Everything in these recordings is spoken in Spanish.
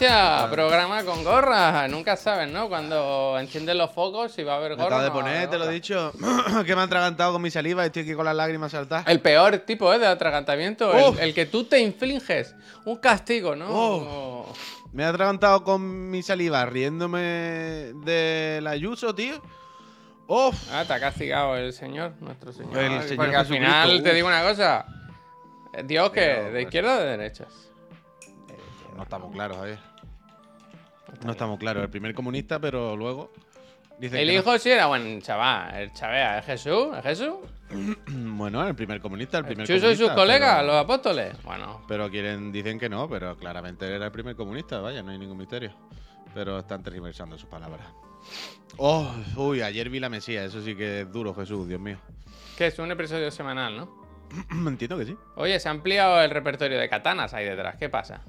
Hostia, programa con gorra. Nunca sabes, ¿no? Cuando encienden los focos si va a haber gorra. acabo de no poner, te lo he dicho, que me han atragantado con mi saliva y estoy aquí con las lágrimas saltadas. El peor tipo ¿eh? de atragantamiento, el, el que tú te infliges. Un castigo, ¿no? Me he atragantado con mi saliva riéndome de la Ayuso, tío. Uf. Ah, te ha castigado el Señor, nuestro Señor. El Señor Porque al final te digo una cosa. Eh, Dios, que ¿De pues, izquierda o de derechas? No estamos claros, Javier. No estamos claros. El primer comunista, pero luego. dicen El no. hijo sí era buen chaval. El chavea, ¿es Jesús? ¿Es Jesús? Bueno, el primer comunista, el primer ¿Chuso y comunista. sus colegas, pero- los apóstoles? Bueno, Pero quieren, dicen que no, pero claramente era el primer comunista, vaya, no hay ningún misterio. Pero están tergiversando sus palabras. Oh, uy, ayer vi la Mesía, eso sí que es duro, Jesús, Dios mío. que es un episodio semanal, ¿no? Entiendo que sí. Oye, se ha ampliado el repertorio de katanas ahí detrás. ¿Qué pasa?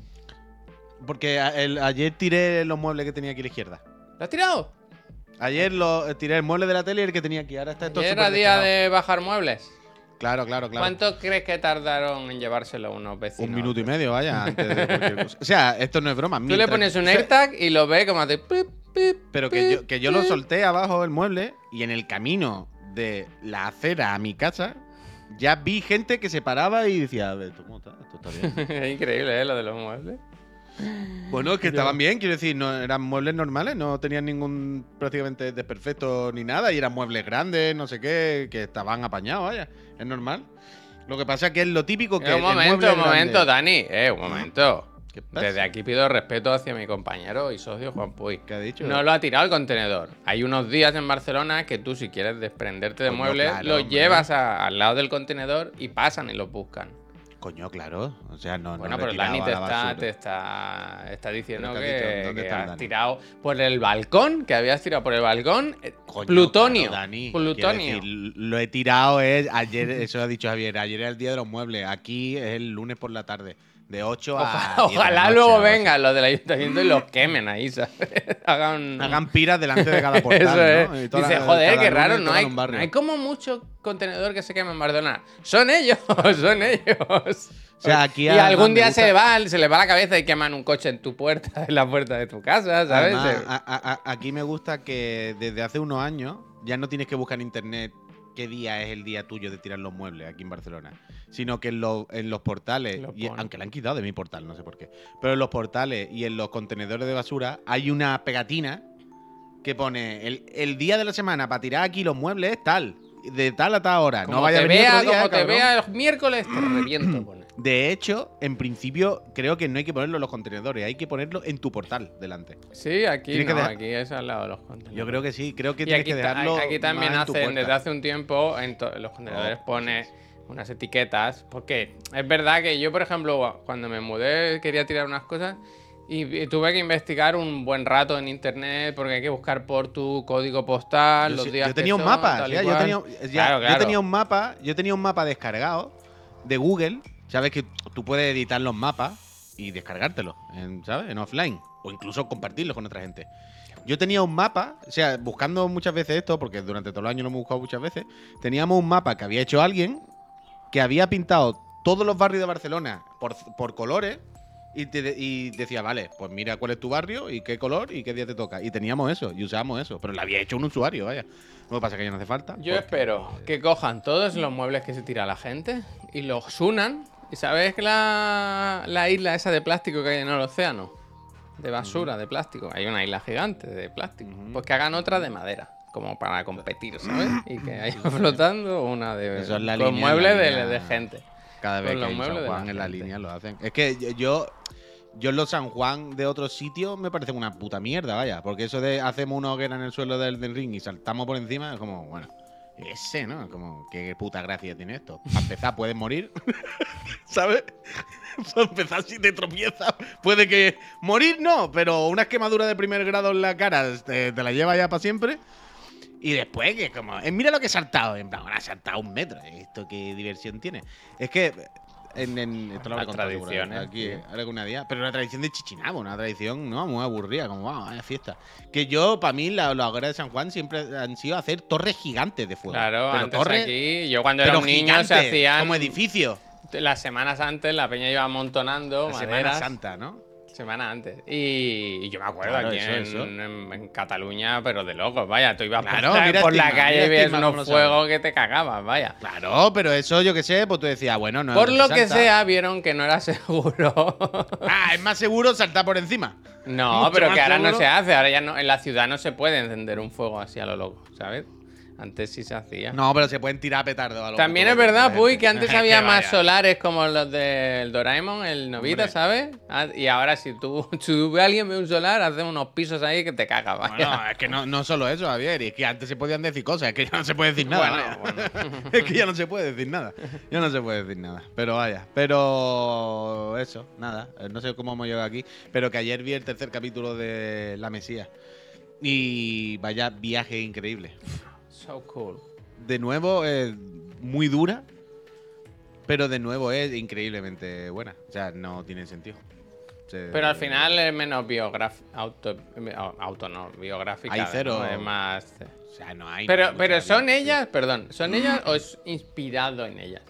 Porque a- el- ayer tiré los muebles que tenía aquí a la izquierda. ¿Lo has tirado? Ayer lo, eh, tiré el mueble de la tele y el que tenía aquí. Ahora está esto Ayer era día de bajar muebles. Claro, claro, claro. ¿Cuánto crees que tardaron en llevárselo unos vecinos? Un minuto y medio, vaya, antes de cualquier cosa. O sea, esto no es broma. Tú le mientras- pones un AirTag y lo ve como hace... pip, pip, Pero que yo, que yo lo pip. solté abajo el mueble y en el camino de la acera a mi casa ya vi gente que se paraba y decía, a ver, ¿esto cómo está? Esto está bien. es increíble, ¿eh? Lo de los muebles. Bueno, es que estaban bien, quiero decir, no eran muebles normales, no tenían ningún prácticamente desperfecto ni nada y eran muebles grandes, no sé qué, que estaban apañados, vaya, es normal. Lo que pasa es que es lo típico que Eh, un el momento, un grande- momento, Dani. Eh, un momento. ¿Qué pasa? Desde aquí pido respeto hacia mi compañero y socio Juan Puy. ¿Qué ha dicho? No lo ha tirado al contenedor. Hay unos días en Barcelona que tú, si quieres desprenderte de Coño, muebles, claro, los hombre. llevas a- al lado del contenedor y pasan y los buscan. Coño, claro, o sea, no bueno, no pero Dani te está, te está, está diciendo ¿Pero qué has que, dicho? ¿Dónde que está el has Dani? tirado por el balcón, que habías tirado por el balcón. eh, Coño, plutonio. claro, Dani. Quiero plutonio. decir, lo he tirado es ayer, eso ha dicho Javier, ayer era el día de los muebles, aquí es el lunes por la tarde, de 8 a Ojalá, 10 de la ojalá noche, luego vengan los del ayuntamiento y los quemen ahí, ¿sabes? Hagan, Hagan piras delante de cada portal, Eso ¿no? es. Y toda Dice, la- joder, qué raro, no hay, hay como mucho contenedor que se quema en Barcelona. Son ellos, son ellos. O sea, aquí y algún día gusta- se va, se le va la cabeza y queman un coche en tu puerta, en la puerta de tu casa, ¿sabes? Además, a- a- a- aquí me gusta que desde hace unos años ya no tienes que buscar en internet qué día es el día tuyo de tirar los muebles aquí en Barcelona, sino que en, los- en los portales, Lo y- aunque la han quitado de mi portal, no sé por qué, pero en los portales y en los contenedores de basura hay una pegatina que pone el, el día de la semana para tirar aquí los muebles es tal, de tal a tal hora. como no vaya te a venir vea, otro día, como te vea el miércoles, te reviento. De hecho, en principio, creo que no hay que ponerlo en los contenedores, hay que ponerlo en tu portal delante. Sí, aquí que no, dejar- aquí es al lado de los contenedores. Yo creo que sí, creo que Y tienes aquí, que dejarlo. aquí también hacen, desde hace un tiempo, en, los contenedores Oh, pone unas etiquetas. Porque es verdad que yo, por ejemplo, cuando me mudé, quería tirar unas cosas y, tuve que investigar un buen rato en internet porque hay que buscar por tu código postal, Yo, los días yo tenía que un son, mapa, ya, yo, tenía, ya, Claro, yo tenía un mapa, yo tenía un mapa descargado de Google. Sabes que tú puedes editar los mapas y descargártelos, en, ¿sabes? En offline. O incluso compartirlos con otra gente. Yo tenía un mapa, o sea, buscando muchas veces esto, porque durante todo el año lo hemos buscado muchas veces, teníamos un mapa que había hecho alguien que había pintado todos los barrios de Barcelona por, por colores y, te- y decía, vale, pues mira cuál es tu barrio y qué color y qué día te toca. Y teníamos eso, y usábamos eso, pero lo había hecho un usuario, vaya. Lo que pasa es que ya no hace falta. Yo porque- espero que cojan todos los muebles que se tira la gente y los unan. ¿Y sabes que la, la isla esa de plástico que hay en el océano? De basura, de plástico. Hay una isla gigante de plástico. Pues que hagan otra de madera. Como para competir, ¿sabes? Y que haya flotando una de Eso es la línea, muebles la de, gente. Cada vez con que los hay San Juan en la gente. línea lo hacen. Es que yo, yo en los San Juan de otros sitios me parecen una puta mierda, vaya. Porque eso de hacemos una hoguera en el suelo del, del ring y saltamos por encima es como, bueno, ese, ¿no? Como, qué puta gracia tiene esto. Para empezar, puedes morir. ¿Sabes? Para empezar, si te tropiezas, puede que. Morir no, pero una quemadura de primer grado en la cara te, te la lleva ya para siempre. Y después, que como. eh, mira lo que he saltado. En plan, ha saltado un metro. ¿Esto qué diversión tiene? Es que. En, en- esto lo habré contado seguro, tradiciones, Aquí, ahora alguna día. Pero una tradición de Chichinabo, una tradición no muy aburrida, como vamos, vaya fiesta. Que yo, para mí, la- hogueras de San Juan siempre han sido hacer torres gigantes de fuego. Claro, pero antes torres, aquí, yo cuando era un niño se gigantes, hacían. Como edificio. Las semanas antes la peña iba amontonando La maderas. Semana Santa, ¿no? Semana antes. Y, y yo me acuerdo Claro, aquí eso, en, eso. en- en Cataluña, pero de locos, vaya. Tú ibas Claro, por, mira por la calle y cómo unos fuegos que te cagabas, vaya. Claro, pero eso yo que sé, pues tú decías, bueno, no. Por lo que salta. sea, vieron que no era seguro. Ah, es más seguro saltar por encima. No, Mucho pero que ahora no se hace. Ahora ya no, en la ciudad no se puede encender un fuego así a lo loco, ¿sabes? Antes sí se hacía. No, pero se pueden tirar petardos a lo También es verdad, Puy, que antes Es había más solares como los del Doraemon, el Novita, Hombre. ¿sabes? Ah, Y ahora si tú, si tú ves a alguien ve un solar, hace unos pisos ahí que te cagas, vaya. Bueno, es que no, no solo eso, Javier, y es que antes se podían decir cosas, es que ya no se puede decir nada. Bueno, es que ya no se puede decir nada. Ya no se puede decir nada. Pero vaya, pero eso, nada. Eh, No sé cómo hemos llegado aquí, pero que ayer vi el tercer capítulo de La Mesía. Y vaya viaje increíble. So cool. De nuevo, es muy dura, pero de nuevo es increíblemente buena. O sea, no tiene sentido. Se- Pero al final es menos biográfico. Auto, auto no, biográfica. Hay cero. ¿no? Es más. O sea, no hay. Pero, pero son vida. ellas, perdón, ¿son ellas o es inspirado en ellas?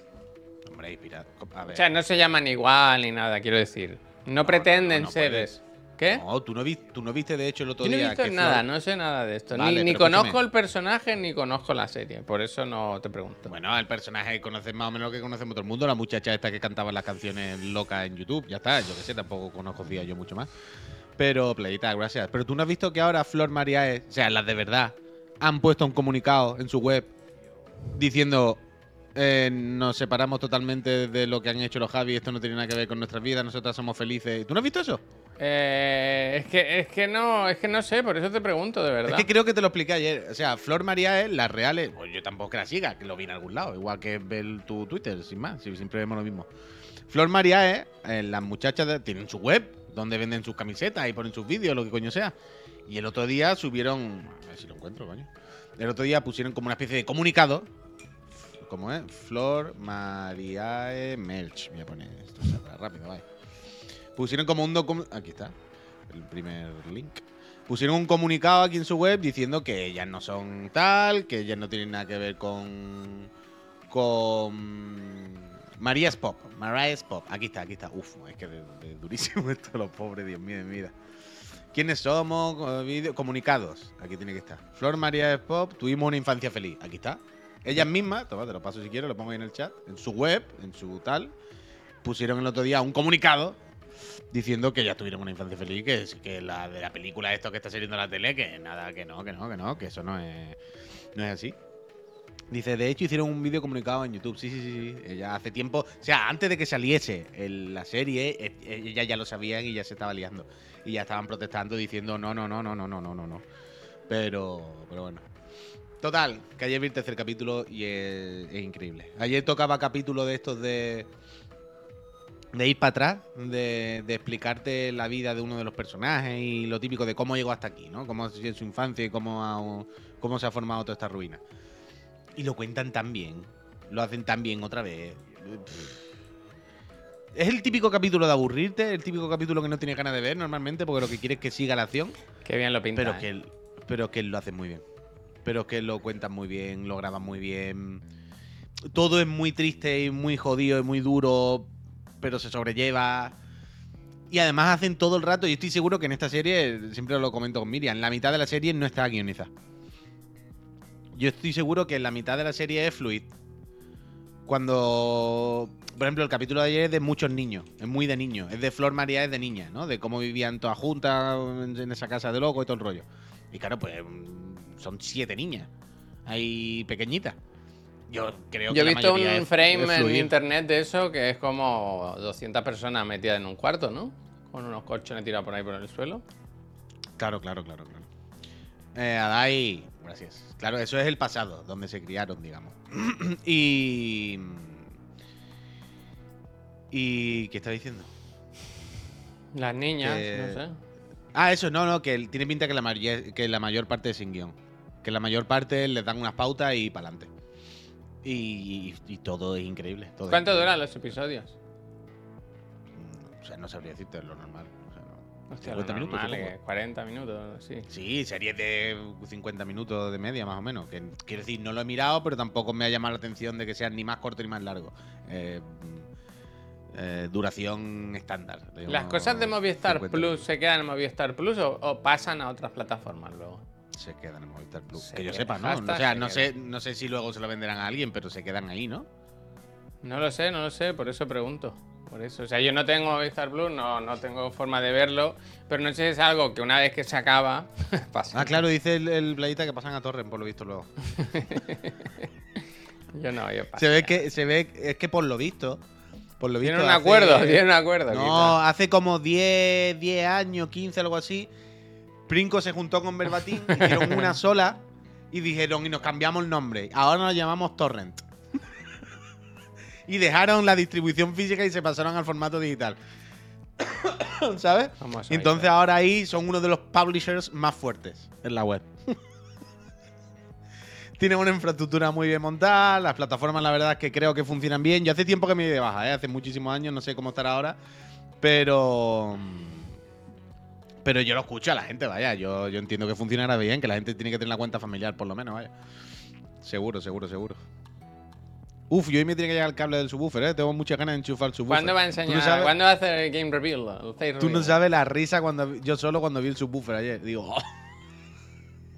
Hombre, inspirado. A ver. O sea, no se llaman igual ni nada, quiero decir. No, pretenden no, ser eso. ¿Qué? No, tú no, vi- tú no viste, de hecho, el otro Yo no he visto que nada, Flor- no sé nada de esto. Vale, ni conozco el personaje ni conozco la serie. Por eso no te pregunto. Bueno, el personaje conoces más o menos lo que conocemos todo el mundo. La muchacha esta que cantaba las canciones locas en YouTube. Ya está, yo que sé, tampoco conocía yo mucho más. Pero, Playita, gracias. Pero tú no has visto que ahora Flor Mariae, o sea, las de verdad, han puesto un comunicado en su web diciendo. eh, nos separamos totalmente de lo que han hecho los Javi, esto no tiene nada que ver con nuestras vidas, nosotras somos felices. ¿Tú no has visto eso? Eh, es que es que no, es que no sé, por eso te pregunto, de verdad. Es que creo que te lo expliqué ayer. O sea, Flor María es las reales. Pues yo tampoco que la siga, que lo vi en algún lado. Igual que ver tu Twitter, sin más. Si siempre vemos lo mismo. Flor María es. eh, las muchachas tienen su web donde venden sus camisetas y ponen sus vídeos, lo que coño sea. Y el otro día subieron. A ver si lo encuentro, coño. El otro día pusieron como una especie de comunicado. ¿Cómo es? Flor Mariae Merch. Voy a poner esto rápido, vaya. Pusieron como un documento. Aquí está. El primer link. Pusieron un comunicado aquí en su web diciendo que ellas no son tal, que ellas no tienen nada que ver con. con. María's Pop. Mariah's Pop. Aquí está, aquí está. Uf, es que de durísimo esto, los pobres, Dios mío de mi vida. ¿Quiénes somos? Co- vídeo- Comunicados. Aquí tiene que estar. Flor María Pop, tuvimos una infancia feliz. Aquí está. Ellas mismas, toma, te lo paso si quieres, lo pongo ahí en el chat. En su web, en su tal, pusieron el otro día un comunicado diciendo que ya tuvieron una infancia feliz, que, que la de la película esto que está saliendo en la tele, que nada, que no, que no, que no, que eso no es, no es así. Dice, de hecho hicieron un vídeo comunicado en YouTube. Sí, sí, sí, sí. Ella hace tiempo, o sea, antes de que saliese la serie, eh, ella ya lo sabían y ya se estaba liando. Y ya estaban protestando diciendo, no, no, no, no, no, no, no, no, no. Pero, pero bueno. Total, que ayer vi el tercer capítulo y es, es increíble. Ayer tocaba capítulo de estos de. De ir para atrás, de, de explicarte la vida de uno de los personajes y lo típico de cómo llegó hasta aquí, ¿no? Cómo ha sido su infancia y cómo, ha- cómo se ha formado toda esta ruina. Y lo cuentan tan bien, lo hacen tan bien otra vez. Es el típico capítulo de aburrirte, el típico capítulo que no tienes ganas de ver normalmente porque lo que quieres es que siga la acción. Qué bien lo pinta. Pero ¿eh? que, él, pero que él lo hace muy bien. Pero que lo cuentan muy bien, lo graban muy bien. Todo es muy triste y muy jodido y muy duro, pero se sobrelleva. Y además hacen todo el rato, y estoy seguro que en esta serie, siempre lo comento con Miriam, la mitad de la serie no está guionizada. Yo estoy seguro que la mitad de la serie es fluid. Cuando, por ejemplo, el capítulo de ayer es de muchos niños, es muy de niños, es de Flor María, es de niña, ¿no? De cómo vivían todas juntas en en esa casa de loco y todo el rollo. Y claro, pues mm, son siete niñas, hay pequeñitas. Yo creo que Yo he la visto mayoría un es- frame es en internet de eso que es como 200 personas metidas en un cuarto, ¿no? Con unos colchones tirados por ahí por el suelo. Claro, claro, claro, claro. Eh, Adai, gracias. Claro, eso es el pasado, donde se criaron, digamos. y. ¿Y qué está diciendo? Las niñas, Que- no sé. Ah, eso, no, no, que tiene pinta que la, mayor, que la mayor parte es sin guion. Que la mayor parte les dan unas pautas y para adelante. Y, y todo es increíble. todo es ¿Cuánto increíble. duran los episodios? O sea, no sabría decirte es lo normal. O sea, no. Hostia, 50 lo minutos, eh, 40 minutos, sí. Sí, series de 50 minutos de media, más o menos. Que, quiero decir, no lo he mirado, pero tampoco me ha llamado la atención de que sean ni más corto ni más largo. Eh, eh, duración estándar. ¿Las cosas de Movistar 50 Plus se quedan en Movistar Plus o, o pasan a otras plataformas luego? Se quedan en Movistar Plus. Se que yo sepa, ¿no? O sea, se no sé, no sé si luego se lo venderán a alguien, pero se quedan ahí, ¿no? No lo sé, no lo sé, por eso pregunto. Por eso, o sea, yo no tengo Movistar Plus, no, no tengo forma de verlo, pero no sé si es algo que una vez que se acaba, pasa. Ah, claro, dice el, el que pasan a Torrent, por lo visto luego. Yo no, yo paso. Se ve que, se ve, es que por lo visto, por lo visto. Tiene un hace- acuerdo, tiene un acuerdo. No, hace como 10, 10 años, 15, algo así. Princo se juntó con Verbatim, hicieron una sola y dijeron, y nos cambiamos el nombre. Ahora nos llamamos Torrent. y dejaron la distribución física y se pasaron al formato digital. ¿Sabes? Entonces ahora ahí son uno de los publishers más fuertes en la web. Tienen una infraestructura muy bien montada, las plataformas la verdad es que creo que funcionan bien. Yo hace tiempo que me di de baja, ¿eh? hace muchísimos años, no sé cómo estará ahora, pero... Pero yo lo escucho a la gente, vaya, yo, yo entiendo que funcionará bien, que la gente tiene que tener la cuenta familiar por lo menos, vaya. Seguro, seguro, seguro. Uf, yo hoy me tiene que llegar el cable del subwoofer, ¿eh? Tengo muchas ganas de enchufar el subwoofer. ¿Cuándo va a ¿Tú no enseñar? sabes- ¿Cuándo va a hacer el game reveal? El Tú no sabes la risa cuando yo solo cuando vi el subwoofer ayer. Digo, oh.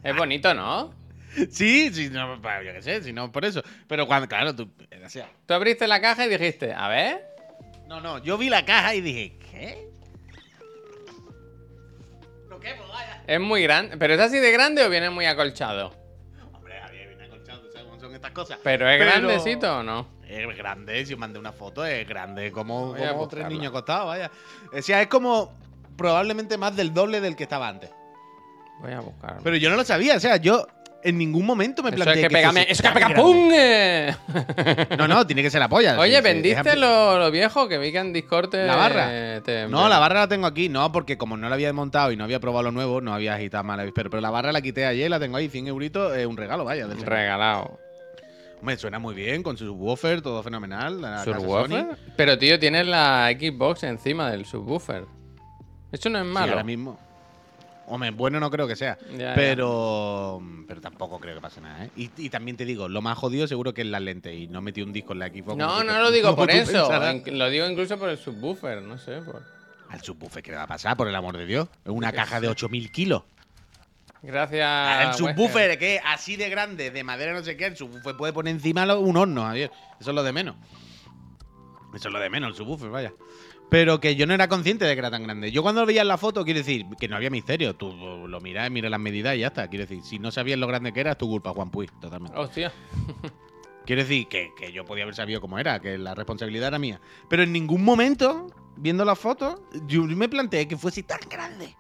Es bonito, ¿no? sí, sí, no, yo qué sé, si no por eso. Pero cuando, claro, tú. Tú abriste la caja y dijiste, a ver. no, no, yo vi la caja y dije, ¿qué? Vaya. Es muy grande. ¿Pero es así de grande o viene muy acolchado? Hombre, Javier, viene acolchado, ¿tú ¿sabes cómo son estas cosas? ¿Pero es grandecito o no? Es grande, si os mandé una foto, es grande, como, Voy a como tres niños acostados, vaya. O sea, es como probablemente más del doble del que estaba antes. Voy a buscarlo. Pero yo no lo sabía, o sea, yo en ningún momento me Eso planteé es que pega, fuese eso es que tan pega. ¡pum! eh. No, no, tiene que ser la polla. Oye, sí, ¿vendiste lo, lo viejo? Que vi que en Discord te- ¿La barra? te- No, la barra la tengo aquí, no, porque como no la había desmontado y no había probado lo nuevo, no había agitado mal pero, pero la barra la quité ayer, la tengo ahí, 100 euritos, es un regalo, vaya. del. Regalado. Hombre, suena muy bien, con su subwoofer, todo fenomenal. la ¿Subwoofer? Pero tío, tienes la Xbox encima del subwoofer. Eso no es Sí, malo. ahora mismo. Hombre, bueno no creo que sea. Ya, ya. pero pero tampoco creo que pase nada, ¿eh? Y, y también te digo, lo más jodido seguro que es las lentes. Y no metí un disco en la Xbox. No, no lo digo por eso. pensarás. Lo digo incluso por el subwoofer, no sé. Por... Al subwoofer, ¿qué le va a pasar? Por el amor de Dios. Es una caja de 8000 kilos. Gracias. Ah, el Wesker. subwoofer, que es así de grande, de madera, no sé qué, el subwoofer puede poner encima un horno, Javier. Eso es lo de menos. Eso es lo de menos, el subwoofer, vaya. Pero que yo no era consciente de que era tan grande. Yo cuando lo veía en la foto, quiero decir, que no había misterio. Tú lo miras, miras las medidas y ya está. Quiero decir, si no sabías lo grande que era, es tu culpa, Juan Puy, totalmente. Hostia. Quiero decir que, que yo podía haber sabido cómo era, que la responsabilidad era mía. Pero en ningún momento, viendo la foto, yo me planteé que fuese tan grande.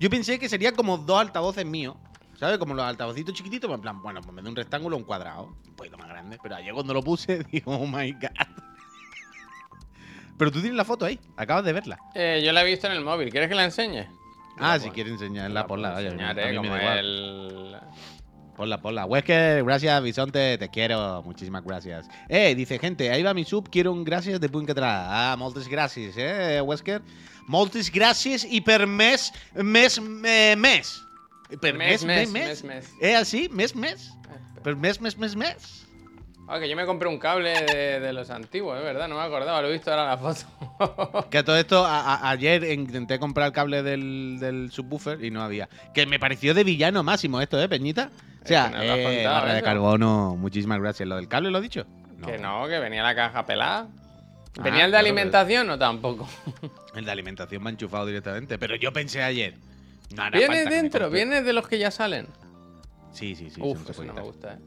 Yo pensé que sería como dos altavoces míos. ¿Sabes? Como los altavocitos chiquititos, en plan, bueno, pues me da un rectángulo un cuadrado. Un poquito más grande. Pero ayer cuando lo puse, digo, oh my god. Pero tú tienes la foto ahí, acabas de verla. Eh, yo la he visto en el móvil. ¿Quieres que la enseñe? Ah, si quieres enseñarla, ponla. Vaya, enseñaré como el... Ponla, ponla. Wesker, gracias, Bisonte, te quiero. Muchísimas gracias. Eh, dice gente, ahí va mi sub, quiero un gracias de punt català. Ah, moltes gràcies, eh, Wesker. Moltes gràcies i per mes, mes, eh, mes. Per mes, mes, mes. mes. Eh, así, mes, mes. Per mes, mes, mes, mes. Ah, que yo me compré un cable de, de los antiguos, es verdad, no me acordaba, lo he visto ahora en la foto. Que todo esto, a- a- ayer intenté comprar el cable del, del subwoofer y no había. Que me pareció de villano máximo esto, ¿eh, Peñita? O sea, no eh, contado barra de carbono, muchísimas gracias. ¿Lo del cable lo he dicho? que no, que venía la caja pelada. Ah, ¿Venía el de claro, alimentación o tampoco? El de alimentación me ha enchufado directamente. Pero yo pensé ayer. No hará ¿Viene falta que me dentro? ¿Viene de los que ya salen? Sí, sí, sí. Uf, eso no me gusta, eh.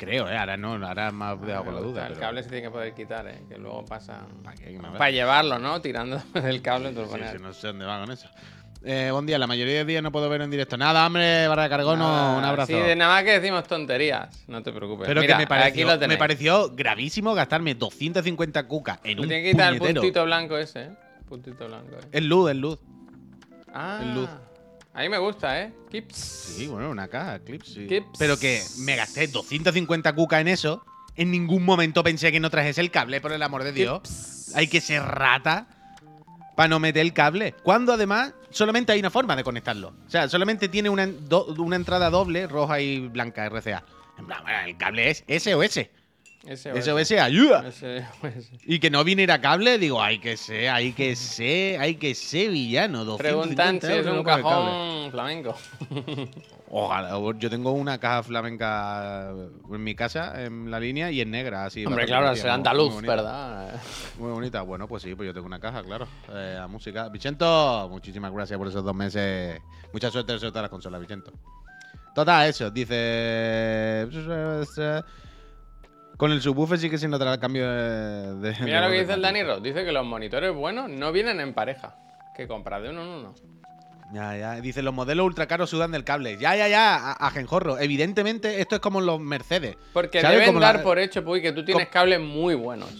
Creo, ¿eh? Ahora no, ahora me No dejado me con la duda. El pero- cable se tiene que poder quitar, eh. Que luego pasa. ¿Para qué? Me llevarlo, ¿no? Tirando del cable, tú lo Sí, no sé dónde va con eso. Eh, buen día, la mayoría de días no puedo ver en directo. Nada, hombre, barra de carbono, Ah, un abrazo. Sí, de nada más que decimos tonterías. No te preocupes. Pero Mira, que me pareció, me pareció gravísimo gastarme 250 cucas en Le un tiene que quitar el puntito blanco ese, ¿eh? Puntito blanco, eh. Es luz, es luz. Ah, el luz. A mí me gusta, ¿eh? Kips. Sí, bueno, una caja, clips, sí. Clips. Pero que me gasté 250 cucas en eso. En ningún momento pensé que no trajese el cable, por el amor de Dios. Hay que ser rata para no meter el cable. Cuando además solamente hay una forma de conectarlo. O sea, solamente tiene una, do- una entrada doble, roja y blanca RCA. En plan, bueno, el cable es S o S. SOS. SOS ayuda. SOS. Y que no viniera cable, digo, hay que ser, hay que ser, hay que ser villano. 250 Preguntan si es un cajón flamenco. Ojalá, yo tengo una caja flamenca en mi casa, en la línea, y en negra, así. Hombre, claro, muy- andaluz, muy. ¿verdad? Muy bonita. Bueno, pues sí, pues yo tengo una caja, claro. Eh, a música. Vicento, muchísimas gracias por esos dos meses. Mucha suerte en todas las consolas, Vicento. Total, eso. Dice. Con el subwoofer sí que se notará el cambio de. de- Mira de lo que dice el Dani Ross. Dice que los monitores buenos no vienen en pareja. Que compras de uno en uno. Ya, ya. Dice, los modelos ultra caros sudan del cable. Ya, ya, ya, a, a Genjorro. Evidentemente, esto es como los Mercedes. Porque ¿Sabes? deben Como la- dar por hecho, Puy, que tú tienes cables muy buenos.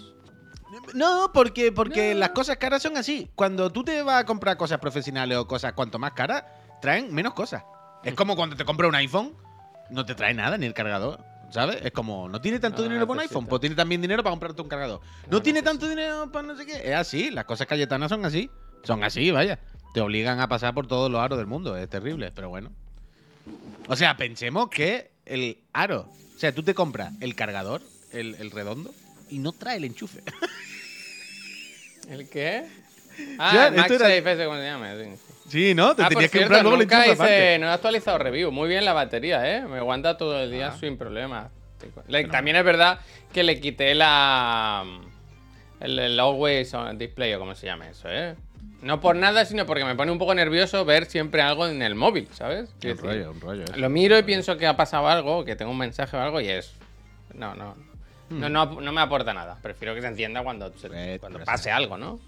No, porque, porque las cosas caras son así. Cuando tú te vas a comprar cosas profesionales o cosas cuanto más caras, traen menos cosas. Es como cuando te compras un iPhone, no te trae nada, ni el cargador. ¿Sabes? Es como, no tiene tanto No dinero para un iPhone, pues tiene también dinero para comprarte un cargador. No, No tiene tanto dinero para no sé qué. Es así, las cosas cayetanas son así. Son así, vaya. Te obligan a pasar por todos los aros del mundo. Es terrible, pero bueno. O sea, pensemos que el aro. O sea, tú te compras el cargador, el, el redondo, y no trae el enchufe. ¿El qué? Ah, el esto era- MagSafe ese, ¿cómo se llama? Sí. Sí, ¿no? Te Ah, por tenías que cierto, comprar luego nunca enchufe hice, no he actualizado review. Muy bien la batería, ¿eh? Me aguanta todo el día Ah. sin problemas. Le- También es verdad que le quité la... El, el Always on Display o como se llama eso, ¿eh? No por nada, sino porque me pone un poco nervioso ver siempre algo en el móvil, ¿sabes? Un rollo, un rollo. Lo miro y pienso que ha pasado algo, que tengo un mensaje o algo y es... No, no. No, Hmm. no, no me aporta nada. Prefiero que se entienda cuando, se- cuando pase algo, ¿no?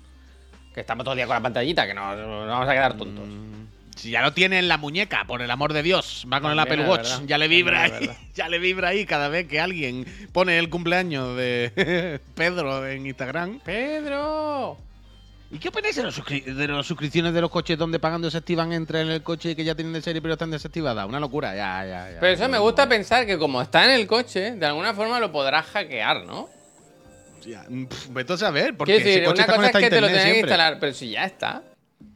Que estamos todo el día con la pantallita, que no, no vamos a quedar tontos. Mm, Si ya lo tiene en la muñeca, por el amor de Dios, va con el Apple Watch, ya le vibra ahí, ya le vibra ahí cada vez que alguien pone el cumpleaños de Pedro en Instagram. ¡Pedro! ¿Y qué opináis de, los de las suscripciones de los coches donde pagan desactivan entre en el coche que ya tienen de serie pero están desactivadas? Una locura, ya, ya, ya. Pero eso me gusta pensar que como está en el coche, de alguna forma lo podrás hackear, ¿no? Ya, mm, Vete a saber, porque Quiero ese decir, coche una cosa es que te lo tenés que instalar, pero si ya está,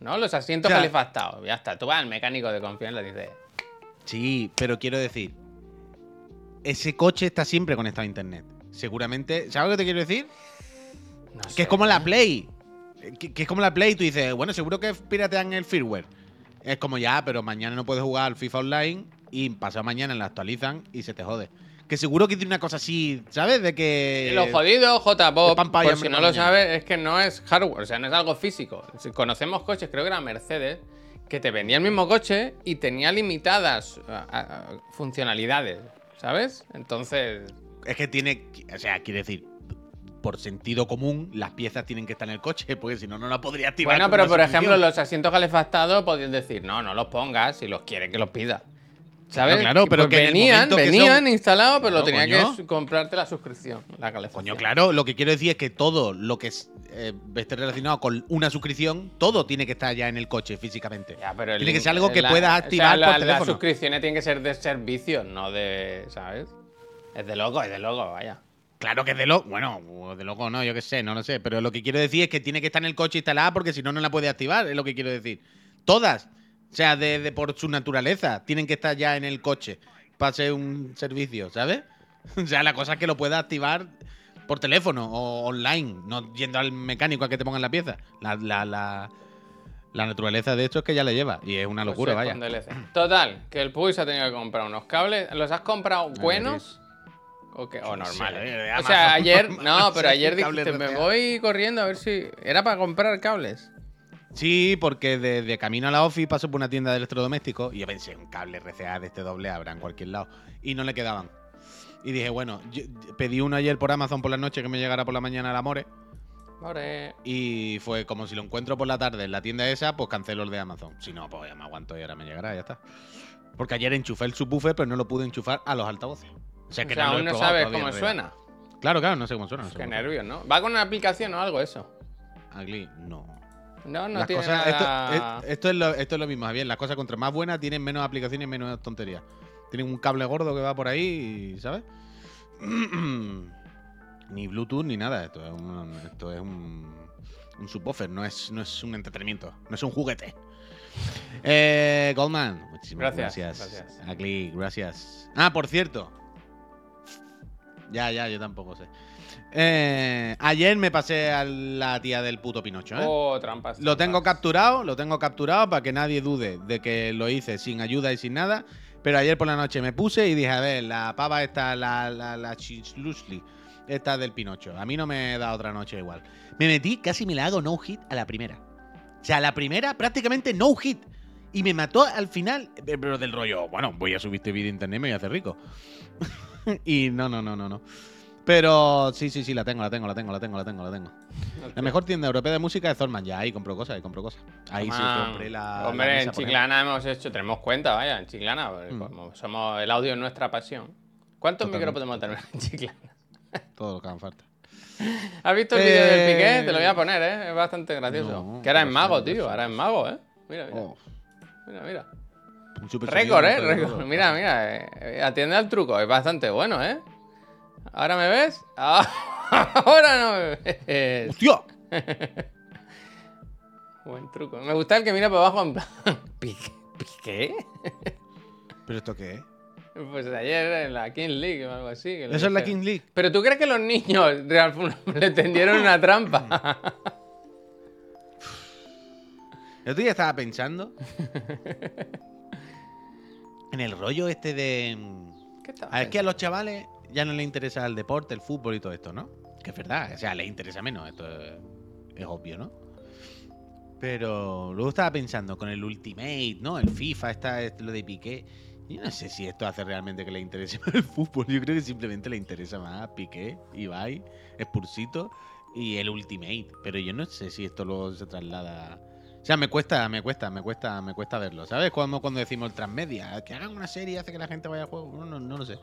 ¿no? Los asientos Ya. calefactados, ya está. Tú vas al mecánico de confianza y le dices, Sí, pero quiero decir, ese coche está siempre conectado a internet. Seguramente, ¿sabes lo que te quiero decir? no Que sé, es como la ¿eh? Play. Que, que es como la Play, tú dices, bueno, seguro que piratean el firmware. Es como ya, pero mañana no puedes jugar al FIFA Online y pasado mañana la actualizan y se te jode. Que seguro que tiene una cosa así, ¿sabes? De que. Lo jodido, pa' por si no lo sabes, es que no es hardware, o sea, no es algo físico. Si conocemos coches, creo que era Mercedes, que te vendía el mismo coche y tenía limitadas funcionalidades, ¿sabes? Entonces, Es que tiene. O sea, quiere decir, por sentido común, las piezas tienen que estar en el coche, porque si no, no la podría activar. Bueno, pero por ejemplo, los asientos calefactados podías decir, no, no los pongas, si los quieres que los pidas. ¿Sabes? Claro, claro, pero pues que venían, momento que venían son- instalados, pero lo Claro, tenía coño. que comprarte la suscripción, la calefacción. Coño, claro, lo que quiero decir es que todo lo que es, eh, esté relacionado con una suscripción, todo tiene que estar ya en el coche físicamente. Ya, pero el tiene que ser algo que la- puedas o activar sea, la- por teléfono. Las suscripciones tienen que ser de servicio, no de. ¿Sabes? Es de loco, es de loco, vaya. Claro que es de loco. Bueno, de loco no, yo qué sé, no lo sé. Pero lo que quiero decir es que tiene que estar en el coche instalada porque si no, no la puede activar. Es lo que quiero decir. Todas. O sea, de, de por su naturaleza, tienen que estar ya en el coche para ser un servicio, ¿sabes? O sea, la cosa es que lo pueda activar por teléfono o online, no yendo al mecánico a que te pongan la pieza. La, la, la, la naturaleza de esto es que ya le lleva. Y es una Pues locura, es vaya. Total, que el Puy se ha tenido que comprar unos cables. ¿Los has comprado buenos? ¿O, qué? o normales? de o sea, ayer. No, pero ayer dijiste, me voy corriendo a ver si. Era para comprar cables. Sí, porque de, de camino a la office paso por una tienda de electrodomésticos y yo pensé, un cable RCA de este doble habrá en cualquier lado. Y no le quedaban. Y dije, bueno, yo- pedí uno ayer por Amazon por la noche que me llegara por la mañana al Amore. Ahora. Y fue como si lo encuentro por la tarde en la tienda esa, pues cancelo el de Amazon. Si no, pues ya me aguanto y ahora me llegará, ya está. Porque ayer enchufé el subwoofer, pero no lo pude enchufar a los altavoces. O sea O que sea, no lo he aún no sabes cómo suena. Claro, claro, no sé cómo suena. no sé Qué nervios, ¿no? ¿Va con una aplicación o algo eso? Ugly, no. No, no Las tiene cosas- nada. esto, es- esto es lo, esto es lo mismo, Javier. Las cosas contra más buenas tienen menos aplicaciones y menos tonterías. Tienen un cable gordo que va por ahí, y, ¿sabes? ni Bluetooth ni nada. Esto es un, esto es un, un subwoofer, no es, no es un entretenimiento, no es un juguete. Eh, Goldman, muchísimas Gracias, gracias. gracias. Gracias. Ah, por cierto. Ya, ya, yo tampoco sé. Eh, ayer me pasé a la tía del puto Pinocho, ¿eh? Oh, trampas. Lo tengo trampas. capturado, lo tengo capturado para que nadie dude de que lo hice sin ayuda y sin nada. Pero ayer por la noche me puse y dije, a ver, la pava esta, la, la, la chislusli, esta del Pinocho. A mí no me da otra noche igual. Me metí, casi me la hago no hit a la primera. O sea, a la primera prácticamente no hit. Y me mató al final, pero del rollo, bueno, voy a subir este vídeo a internet y me voy a hacer rico. y no, no, no, no, no. Pero sí, sí, sí, la tengo, la tengo, la tengo, la tengo, la tengo, la tengo. La mejor tienda europea de música es Zorman. Ya ahí compro cosas, ahí compro cosas. Ahí sí compré la. la Hombre, mesa, en Chiclana hemos hecho, tenemos cuenta, vaya, en Chiclana, Mm. somos el audio es nuestra pasión. ¿Cuántos micros podemos tener en Chiclana? Todo lo que haga falta. ¿Has visto el vídeo del Eh, Piqué? Te lo voy a poner, ¿eh? Es bastante gracioso. No, que ahora es mago, tío. Ahora es mago, ¿eh? Mira, mira. Oh, Mira, mira. Récord, ¿eh? Récord. Mira, mira. eh, Atiende al truco. Es bastante bueno, ¿eh? ¿Ahora me ves? Ah, Ahora no me ves. ¡Hostia! Buen truco. Me gusta el que mira para abajo en plan... ¿Piqué? ¿Pero esto qué es? Pues ayer en la King League o algo así. que Eso es la. King League. ¿Pero tú crees que los niños le tendieron una trampa? El otro día estaba pensando en el rollo este de. ¿Qué? A ver, que a los chavales ya no les interesa el deporte, el fútbol y todo esto, ¿no? Que es verdad, o sea, les interesa menos, esto es, es obvio, ¿no? Pero luego estaba pensando con el Ultimate, ¿no? El FIFA, está este, lo de Piqué. Yo no sé si esto hace realmente que le interese más el fútbol. Yo creo que simplemente le interesa más Piqué, Ibai, Spursito y el Ultimate. Pero yo no sé si esto luego se traslada. O sea, me cuesta, me cuesta, me cuesta, me cuesta verlo. ¿Sabes? Cuando, cuando decimos el transmedia, que hagan una serie hace que la gente vaya a juego. No, no, no lo sé.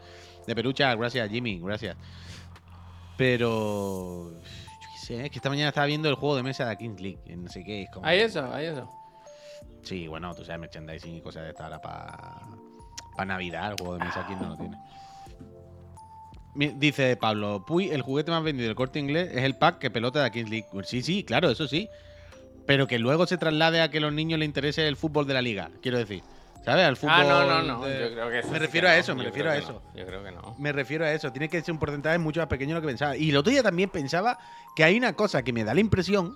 De Perucha, gracias, Jimmy, gracias. Pero. Yo qué sé, es que esta mañana estaba viendo el juego de mesa de Kings League. y No sé qué, es como. Hay eso, hay eso. Sí, bueno, tú sabes, merchandising y cosas de esta ahora para Navidad. El juego de mesa aquí no lo tiene. Dice Pablo, Puy, el juguete más vendido del corte inglés es el pack que pelota de Kings League. Sí, sí, claro, eso sí. Pero que luego se traslade a que a los niños les interese el fútbol de la liga, quiero decir. ¿Sabes? Al fútbol. Ah, no, no, no. de- Yo creo que eso Me sí refiero que a no. eso, me Yo refiero a eso. no. Yo creo que no. Me refiero a eso. Tiene que ser un porcentaje mucho más pequeño de lo que pensaba. Y el otro día también pensaba que hay una cosa que me da la impresión.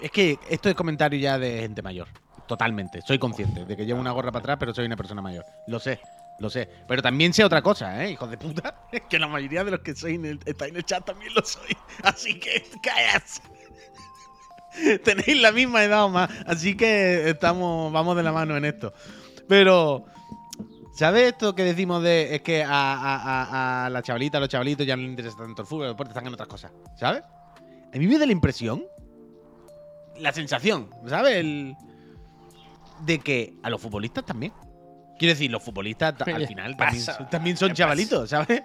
Es que esto es comentario ya de gente mayor. Totalmente. Soy consciente de que llevo una gorra para atrás, pero soy una persona mayor. Lo sé, lo sé. Pero también sé otra cosa, ¿eh? Hijos de puta. Es que la mayoría de los que soy en el, está en el chat también lo soy. Así que callas. Tenéis la misma edad o más. Así que estamos, vamos de la mano en esto. Pero. ¿Sabes esto que decimos de es que a, a, a, a la chavalita, a los chavalitos ya no les interesa tanto el fútbol, el deporte, están en otras cosas? ¿Sabes? A mí me da la impresión, la sensación, ¿sabes? El- de que a los futbolistas también. Quiero decir, los futbolistas ta- al final pasa, también, son- también son ya chavalitos, ¿sabes?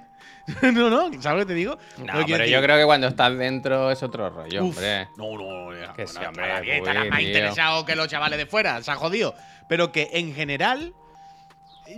no, no, ¿sabes lo que te digo? No, quiero pero decir- yo creo que cuando estás dentro es otro rollo, Uf, hombre. No, no, ya, Que bueno, sí, hombre, estará bien, más tío. interesado que los chavales de fuera, se ha jodido. Pero que en general,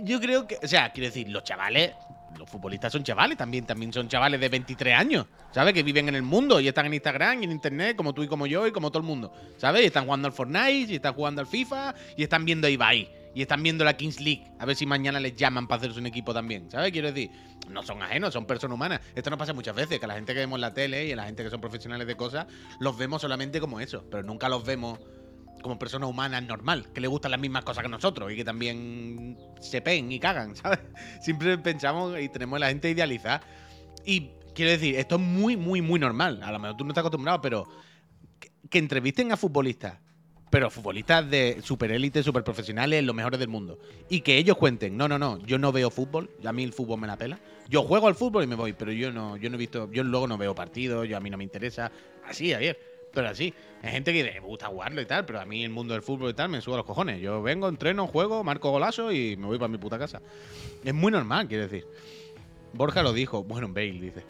yo creo que, o sea, quiero decir, los chavales, los futbolistas son chavales también, también son chavales de 23 años, ¿sabes? Que viven en el mundo y están en Instagram y en internet, como tú y como yo y como todo el mundo, ¿sabes? Y están jugando al Fortnite y están jugando al FIFA y están viendo a Ibai. Y están viendo la Kings League. A ver si mañana les llaman para hacerse un equipo también. ¿Sabes? Quiero decir, no son ajenos, son personas humanas. Esto nos pasa muchas veces, que la gente que vemos en la tele y la gente que son profesionales de cosas, los vemos solamente como eso. Pero nunca los vemos como personas humanas normal, que les gustan las mismas cosas que nosotros y que también se pen y cagan, ¿sabes? Siempre pensamos y tenemos a la gente idealizada. Y quiero decir, esto es muy, muy, muy normal. A lo mejor tú no estás acostumbrado, pero que, que entrevisten a futbolistas, pero futbolistas de superélite, super profesionales, los mejores del mundo. Y que ellos cuenten, no, no, no, yo no veo fútbol, a mí el fútbol me la pela. Yo juego al fútbol y me voy, pero yo no, yo no he visto, yo luego no veo partidos, yo a mí no me interesa. Así, ayer. Pero así, hay gente que le gusta jugarlo y tal, pero a mí el mundo del fútbol y tal me suba los cojones. Yo vengo, entreno, juego, marco golazo y me voy para mi puta casa. Es muy normal, quiero decir. Borja lo dijo, bueno, Bale dice.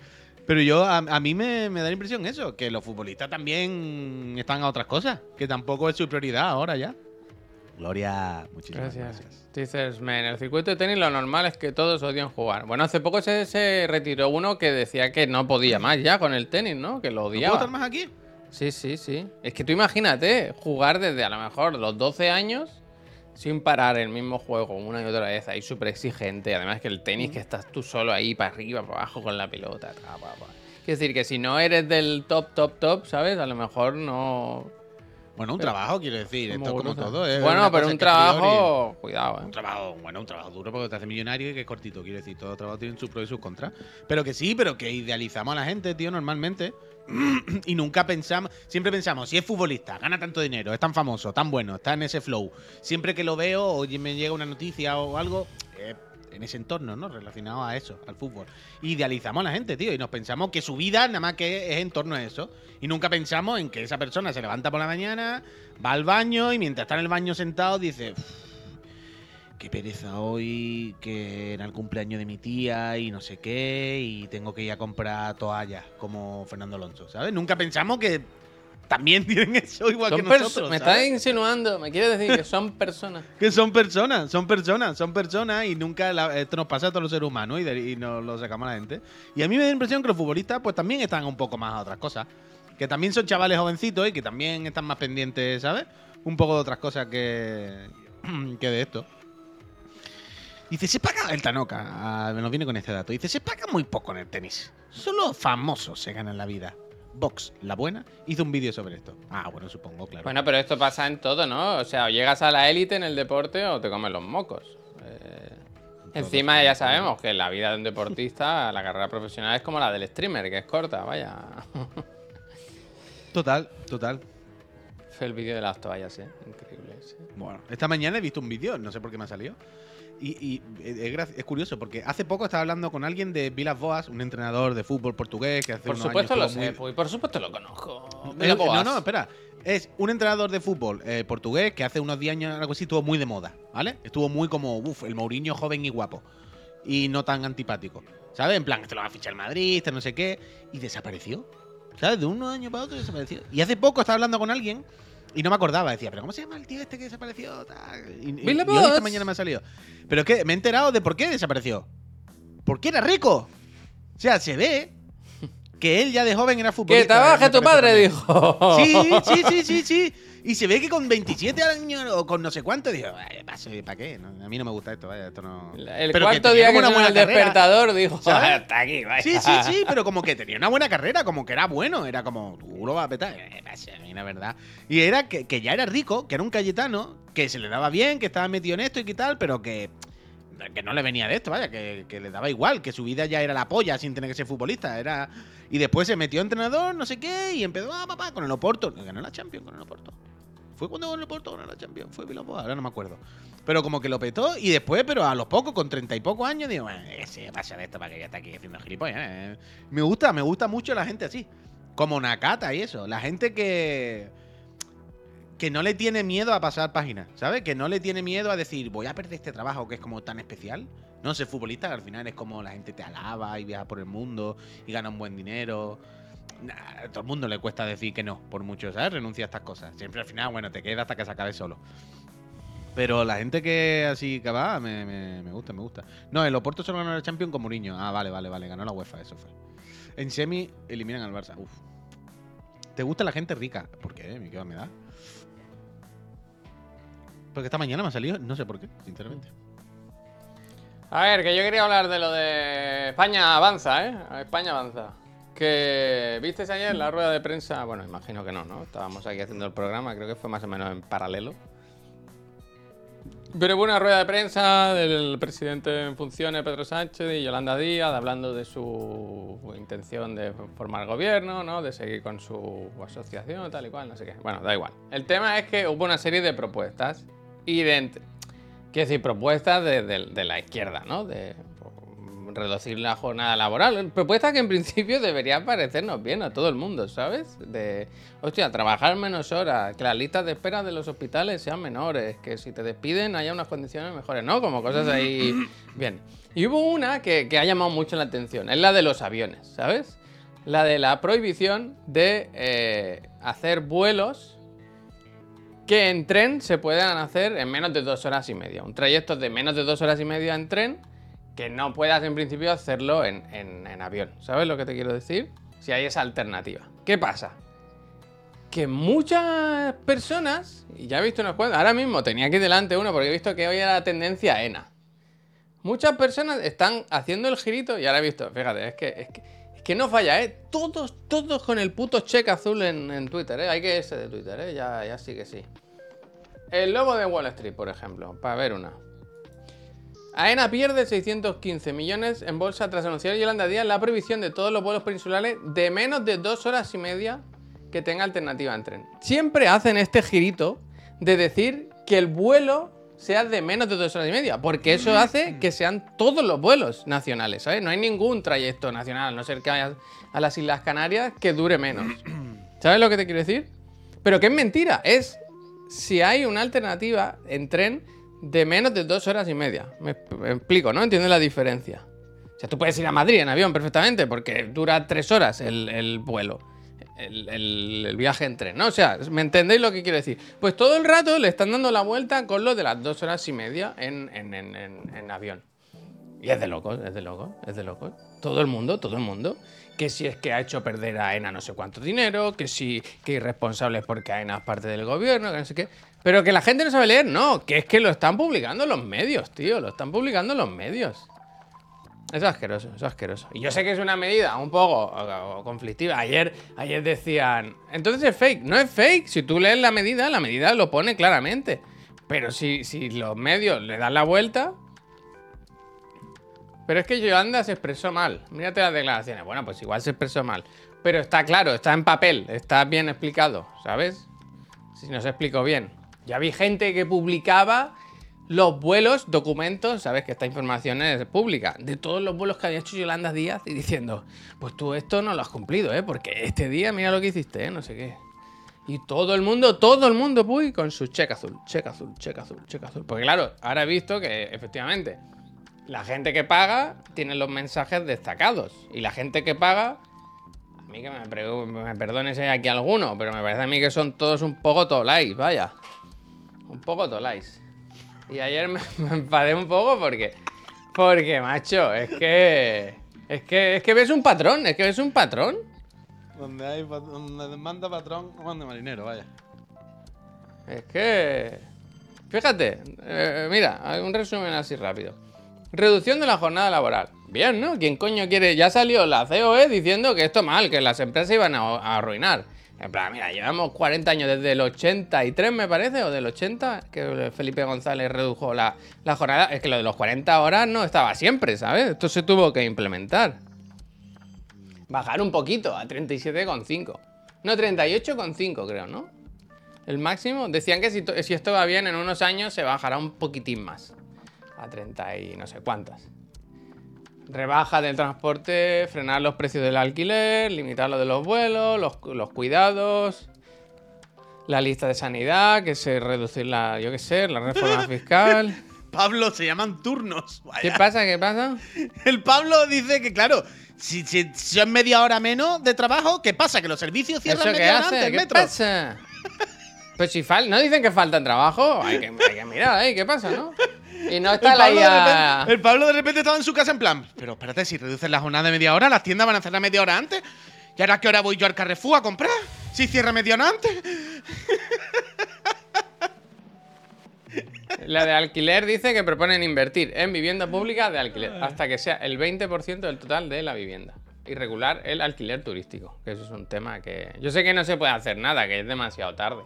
Pero yo, a, a mí me, me da la impresión eso, que los futbolistas también están a otras cosas, que tampoco es su prioridad ahora ya. Gloria, muchísimas gracias. Gracias. Dices, en el circuito de tenis lo normal es que todos odian jugar. Bueno, hace poco se, se retiró uno que decía que no podía más ya con el tenis, ¿no? Que lo ¿No puedo odiaba. estar más aquí? Sí, sí, sí. Es que tú imagínate jugar desde a lo mejor los 12 años, sin parar el mismo juego una y otra vez, ahí súper exigente. Además que el tenis, que estás tú solo ahí para arriba, para abajo con la pelota. ta, pa, pa. Quiero decir que si no eres del top, top, top, ¿sabes? A lo mejor no... Bueno, un trabajo, quiero decir. Esto es como todo. es bueno, pero un trabajo... Cuidado, Un ¿eh? trabajo, bueno, un trabajo duro porque te hace millonario y que es cortito, quiero decir, todo trabajo tiene sus pros y sus contras. Pero que sí, pero que idealizamos a la gente, tío, normalmente. y nunca pensamos, siempre pensamos, si es futbolista, gana tanto dinero, es tan famoso, tan bueno, está en ese flow. Siempre que lo veo o me llega una noticia o algo, en ese entorno, ¿no? Relacionado a eso, al fútbol. Idealizamos a la gente, tío, y nos pensamos que su vida nada más que es en torno a eso. Y nunca pensamos en que esa persona se levanta por la mañana, va al baño y mientras está en el baño sentado dice, "Uf, qué pereza hoy, que era el cumpleaños de mi tía y no sé qué, y tengo que ir a comprar toallas como Fernando Alonso, ¿sabes? Nunca pensamos que también tienen eso igual que Son nosotros. me estás insinuando, me quieres decir que son personas. Que son personas, son personas, son personas y nunca la- esto nos pasa a todos los seres humanos y, de- y nos lo sacamos a la gente. Y a mí me da la impresión que los futbolistas pues también están un poco más a otras cosas. Que también son chavales jovencitos y que también están más pendientes, ¿sabes? Un poco de otras cosas que, que de esto. Dice, se paga el Tanoca, ah, me nos viene con este dato. Dice, se paga muy poco en el tenis. Solo famosos se ganan la vida. Vox, la buena, hizo un vídeo sobre esto. Ah, bueno, supongo, claro. Bueno, pero esto pasa en todo, ¿no? O sea, o llegas a la élite en el deporte o te comen los mocos. Eh, encima ya sabemos que la vida de un deportista, la carrera profesional es como la del streamer, que es corta, vaya. Total, total. Fue el vídeo de las toallas, ¿eh? Increíble, sí. Bueno, esta mañana he visto un vídeo, no sé por qué me ha salido. Y, y es, es curioso porque hace poco estaba hablando con alguien de Vilas Boas, un entrenador de fútbol portugués que hace Por unos supuesto años lo sé, muy- por supuesto lo conozco. Eh, Mira, eh, no, no, espera. Es un entrenador de fútbol eh, portugués que hace unos 10 años algo así estuvo muy de moda, ¿vale? Estuvo muy como, uff, el Mourinho joven y guapo. Y no tan antipático. ¿Sabes? En plan, te lo va a fichar el Madrid, este no sé qué. Y desapareció. ¿Sabes? De un año para otro desapareció. Y hace poco estaba hablando con alguien y no me acordaba. Decía, ¿pero cómo se llama el tío este que desapareció? Y, y- Billy y hoy esta mañana me ha salido. Pero es que me he enterado de por qué desapareció. Porque era rico. O sea, se ve que él ya de joven era futbolista. Que trabaje tu padre, dijo. Sí, sí, sí, sí, sí. Y se ve que con 27 años o con no sé cuánto, digo, "Ay, paso, ¿para qué? No, a mí no me gusta esto, vaya, esto no. El Pero cuarto día que una buena el carrera. despertador dijo, ¿Sabes? hasta aquí, vaya. Sí, sí, sí, pero como que tenía una buena carrera, como que era bueno, era como, tú lo vas a petar. Eh, a mí la verdad. Y era que, que ya era rico, que era un Cayetano, que se le daba bien, que estaba metido en esto y que tal, pero que, que no le venía de esto, vaya, que, que le daba igual, que su vida ya era la polla sin tener que ser futbolista. Era... Y después se metió entrenador, no sé qué, y empezó, ah, papá, con el Oporto. Ganó la Champions con el Oporto. Fue cuando ganó el Oporto, ganó la Champions. Fue Bilbao, ahora no me acuerdo. Pero como que lo petó y después, pero a los pocos, con treinta y pocos años, digo, "Bueno, ese pasa de esto para que ya está aquí haciendo gilipollas. eh". Me gusta, me gusta mucho la gente así. Como Nakata y eso. La gente que. Que no le tiene miedo a pasar páginas, ¿sabes? Que no le tiene miedo a decir, voy a perder este trabajo que es como tan especial. No ser futbolista, al final es como la gente te alaba y viaja por el mundo y gana un buen dinero. A todo el mundo le cuesta decir que no, por mucho, ¿sabes? Renuncia a estas cosas. Siempre al final, bueno, te queda hasta que se acabe solo. Pero la gente que así que va, me, me- gusta, me gusta. No, el Oporto solo ganó la Champions con Mourinho. Ah, vale, vale, vale. Ganó la UEFA, eso fue. En semi eliminan al Barça. Uf. ¿Te gusta la gente rica? ¿Por qué? ¿Qué me da? Porque esta mañana me ha salido, no sé por qué, sinceramente. A ver, que yo quería hablar de lo de España avanza, ¿eh? España avanza. Que visteis ayer la rueda de prensa, bueno, imagino que no, ¿no? Estábamos aquí haciendo el programa, creo que fue más o menos en paralelo. Pero hubo una rueda de prensa del presidente en funciones, Pedro Sánchez, y Yolanda Díaz, hablando de su intención de formar gobierno, ¿no? De seguir con su asociación, tal y cual, no sé qué. Bueno, da igual. El tema es que hubo una serie de propuestas y de ent- Quiero decir, propuestas de, de- de la izquierda, ¿no? De reducir la jornada laboral. Propuestas que en principio deberían parecernos bien a todo el mundo, ¿sabes? De, hostia, trabajar menos horas, que las listas de espera de los hospitales sean menores, que si te despiden haya unas condiciones mejores, ¿no? Como cosas ahí. Bien. Y hubo una que, que ha llamado mucho la atención, es la de los aviones, ¿sabes? La de la prohibición de eh, hacer vuelos que en tren se puedan hacer en menos de dos horas y media. Un trayecto de menos de dos horas y media en tren que no puedas en principio hacerlo en, en- en avión. ¿Sabes lo que te quiero decir? Si hay esa alternativa. ¿Qué pasa? que muchas personas, y ya he visto unas cuantas, ahora mismo tenía aquí delante uno porque he visto que hoy era la tendencia ENA. Muchas personas están haciendo el girito y ahora he visto, fíjate, es que, es que, que no falla, ¿eh? Todos, todos con el puto cheque azul en, en Twitter, ¿eh? Hay que ese de Twitter, ¿eh? Ya, ya sí que sí. El lobo de Wall Street, por ejemplo, para ver una. AENA pierde 615 millones en bolsa tras anunciar Yolanda Díaz la prohibición de todos los vuelos peninsulares de menos de dos horas y media que tenga alternativa en tren. Siempre hacen este girito de decir que el vuelo sea de menos de dos horas y media, porque eso hace que sean todos los vuelos nacionales, ¿sabes? No hay ningún trayecto nacional, a no ser que vayas a las Islas Canarias, que dure menos. ¿Sabes lo que te quiero decir? Pero que es mentira, es si hay una alternativa en tren de menos de dos horas y media. Me, me explico, ¿no? Entiendes la diferencia. O sea, tú puedes ir a Madrid en avión perfectamente, porque dura tres horas el, el vuelo. El, el- el viaje en tren, ¿no? O sea, ¿me entendéis lo que quiero decir? Pues todo el rato le están dando la vuelta con lo de las dos horas y media en, en- en- en- avión. Y es de locos, es de locos, es de locos. Todo el mundo, todo el mundo. Que si es que ha hecho perder a AENA no sé cuánto dinero, que si que irresponsable es porque AENA es parte del gobierno, que no sé qué. Pero que la gente no sabe leer, no, que es que lo están publicando los medios, tío, lo están publicando los medios. Es asqueroso, es asqueroso. Y yo sé que es una medida un poco conflictiva. Ayer, ayer decían, entonces es fake. No es fake. Si tú lees la medida, la medida lo pone claramente. Pero si, si los medios le dan la vuelta, pero es que Yolanda se expresó mal. Mírate las declaraciones. Bueno, pues igual se expresó mal. Pero está claro, está en papel, está bien explicado, ¿sabes? Si no se explicó bien. Ya vi gente que publicaba los vuelos, documentos, sabes que esta información es pública, de todos los vuelos que había hecho Yolanda Díaz y diciendo, pues tú esto no lo has cumplido, ¿eh? Porque este día mira lo que hiciste, ¿eh? No sé qué. Y todo el mundo, todo el mundo, puy, con su cheque azul, cheque azul, cheque azul, cheque azul. Porque claro, ahora he visto que efectivamente la gente que paga tiene los mensajes destacados. Y la gente que paga, a mí que me, perdone si hay aquí alguno, pero me parece a mí que son todos un poco tolais, vaya. Un poco tolais. Y ayer me, me enfadé un poco porque. Porque, macho, es que. Es que, es que ves un patrón, es que ves un patrón. Donde hay donde manda patrón, manda marinero, vaya. Es que. Fíjate, eh, mira, hay un resumen así rápido. Reducción de la jornada laboral. Bien, ¿no? ¿Quién coño quiere? Ya salió la COE diciendo que esto mal, que las empresas iban a, a arruinar. En plan, mira, llevamos 40 años desde el 83, me parece, o del 80, que Felipe González redujo la, la jornada. Es que lo de los 40 horas no estaba siempre, ¿sabes? Esto se tuvo que implementar. Bajar un poquito a 37,5. No, 38,5 creo, ¿no? El máximo. Decían que si, si esto va bien, en unos años se bajará un poquitín más. A 30 y no sé cuántas. Rebaja del transporte, frenar los precios del alquiler, limitar lo de los vuelos, los, los cuidados, la lista de sanidad, que se reducir la, yo qué sé, la reforma fiscal. Pablo, se llaman turnos. vaya. ¿Qué pasa? ¿Qué pasa? El Pablo dice que, claro, si, si son media hora menos de trabajo, ¿qué pasa? ¿Que los servicios cierran ¿Eso qué media hora antes hace? ¿Qué metro? pasa? Pues si fal no dicen que falta trabajo, hay que, hay que mirar, ¿eh? ¿Qué pasa, no? Y no El está la IA... repente, el Pablo de repente estaba en su casa en plan, pero espérate, si reduces la jornada de media hora, las tiendas van a cerrar media hora antes. ¿Y ahora qué hora voy yo al Carrefour a comprar? Si cierra media hora antes. La de alquiler dice que proponen invertir en vivienda pública de alquiler hasta que sea el 20% del total de la vivienda. Y regular el alquiler turístico, que eso es un tema que... Yo sé que no se puede hacer nada, que es demasiado tarde.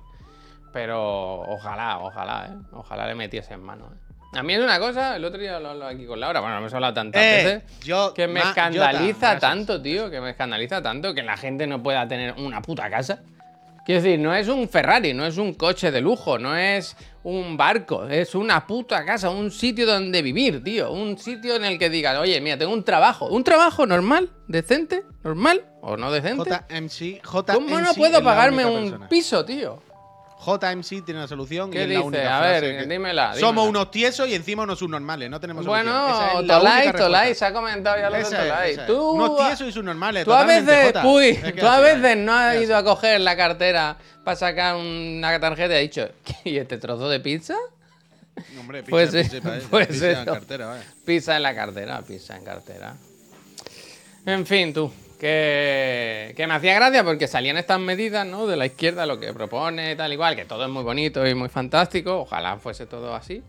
Pero ojalá, ojalá, ¿eh? Ojalá le metiese en mano. ¿eh? A mí es una cosa, el otro día lo hablo aquí con Laura, bueno, hemos hablado tantas Eh, veces, yo- que me ma- escandaliza tanto, tío, que me escandaliza tanto que la gente no pueda tener una puta casa. Quiero decir, no es un Ferrari, no es un coche de lujo, no es un barco, es una puta casa, un sitio donde vivir, tío. Un sitio en el que digas, oye, mira, tengo un trabajo. ¿Un trabajo normal? ¿Decente? ¿Normal? ¿O no decente? JMC, JMC. ¿Cómo no puedo pagarme un persona. piso, tío? JMC tiene una solución. y ¿Qué es la dice? única A ver, que- dímela, Somos dímela. unos tiesos y encima unos subnormales. No tenemos. Bueno, es la Tolai, Tolai, se ha comentado ya lo de es, Tolai. es. Tú, Unos tiesos y subnormales. Tú a veces, Jota. uy, Es que tú a veces no has Es ido a coger la cartera para sacar una tarjeta y has dicho, ¿y este trozo de pizza? Hombre, pizza, Pues pizza, eso, pizza, pues pizza en eso. cartera, vaya. Pizza en la cartera, pizza en cartera. En fin, tú, Que, que me hacía gracia porque salían estas medidas, ¿no? De la izquierda, lo que propone, tal igual, que todo es muy bonito y muy fantástico. Ojalá fuese todo así.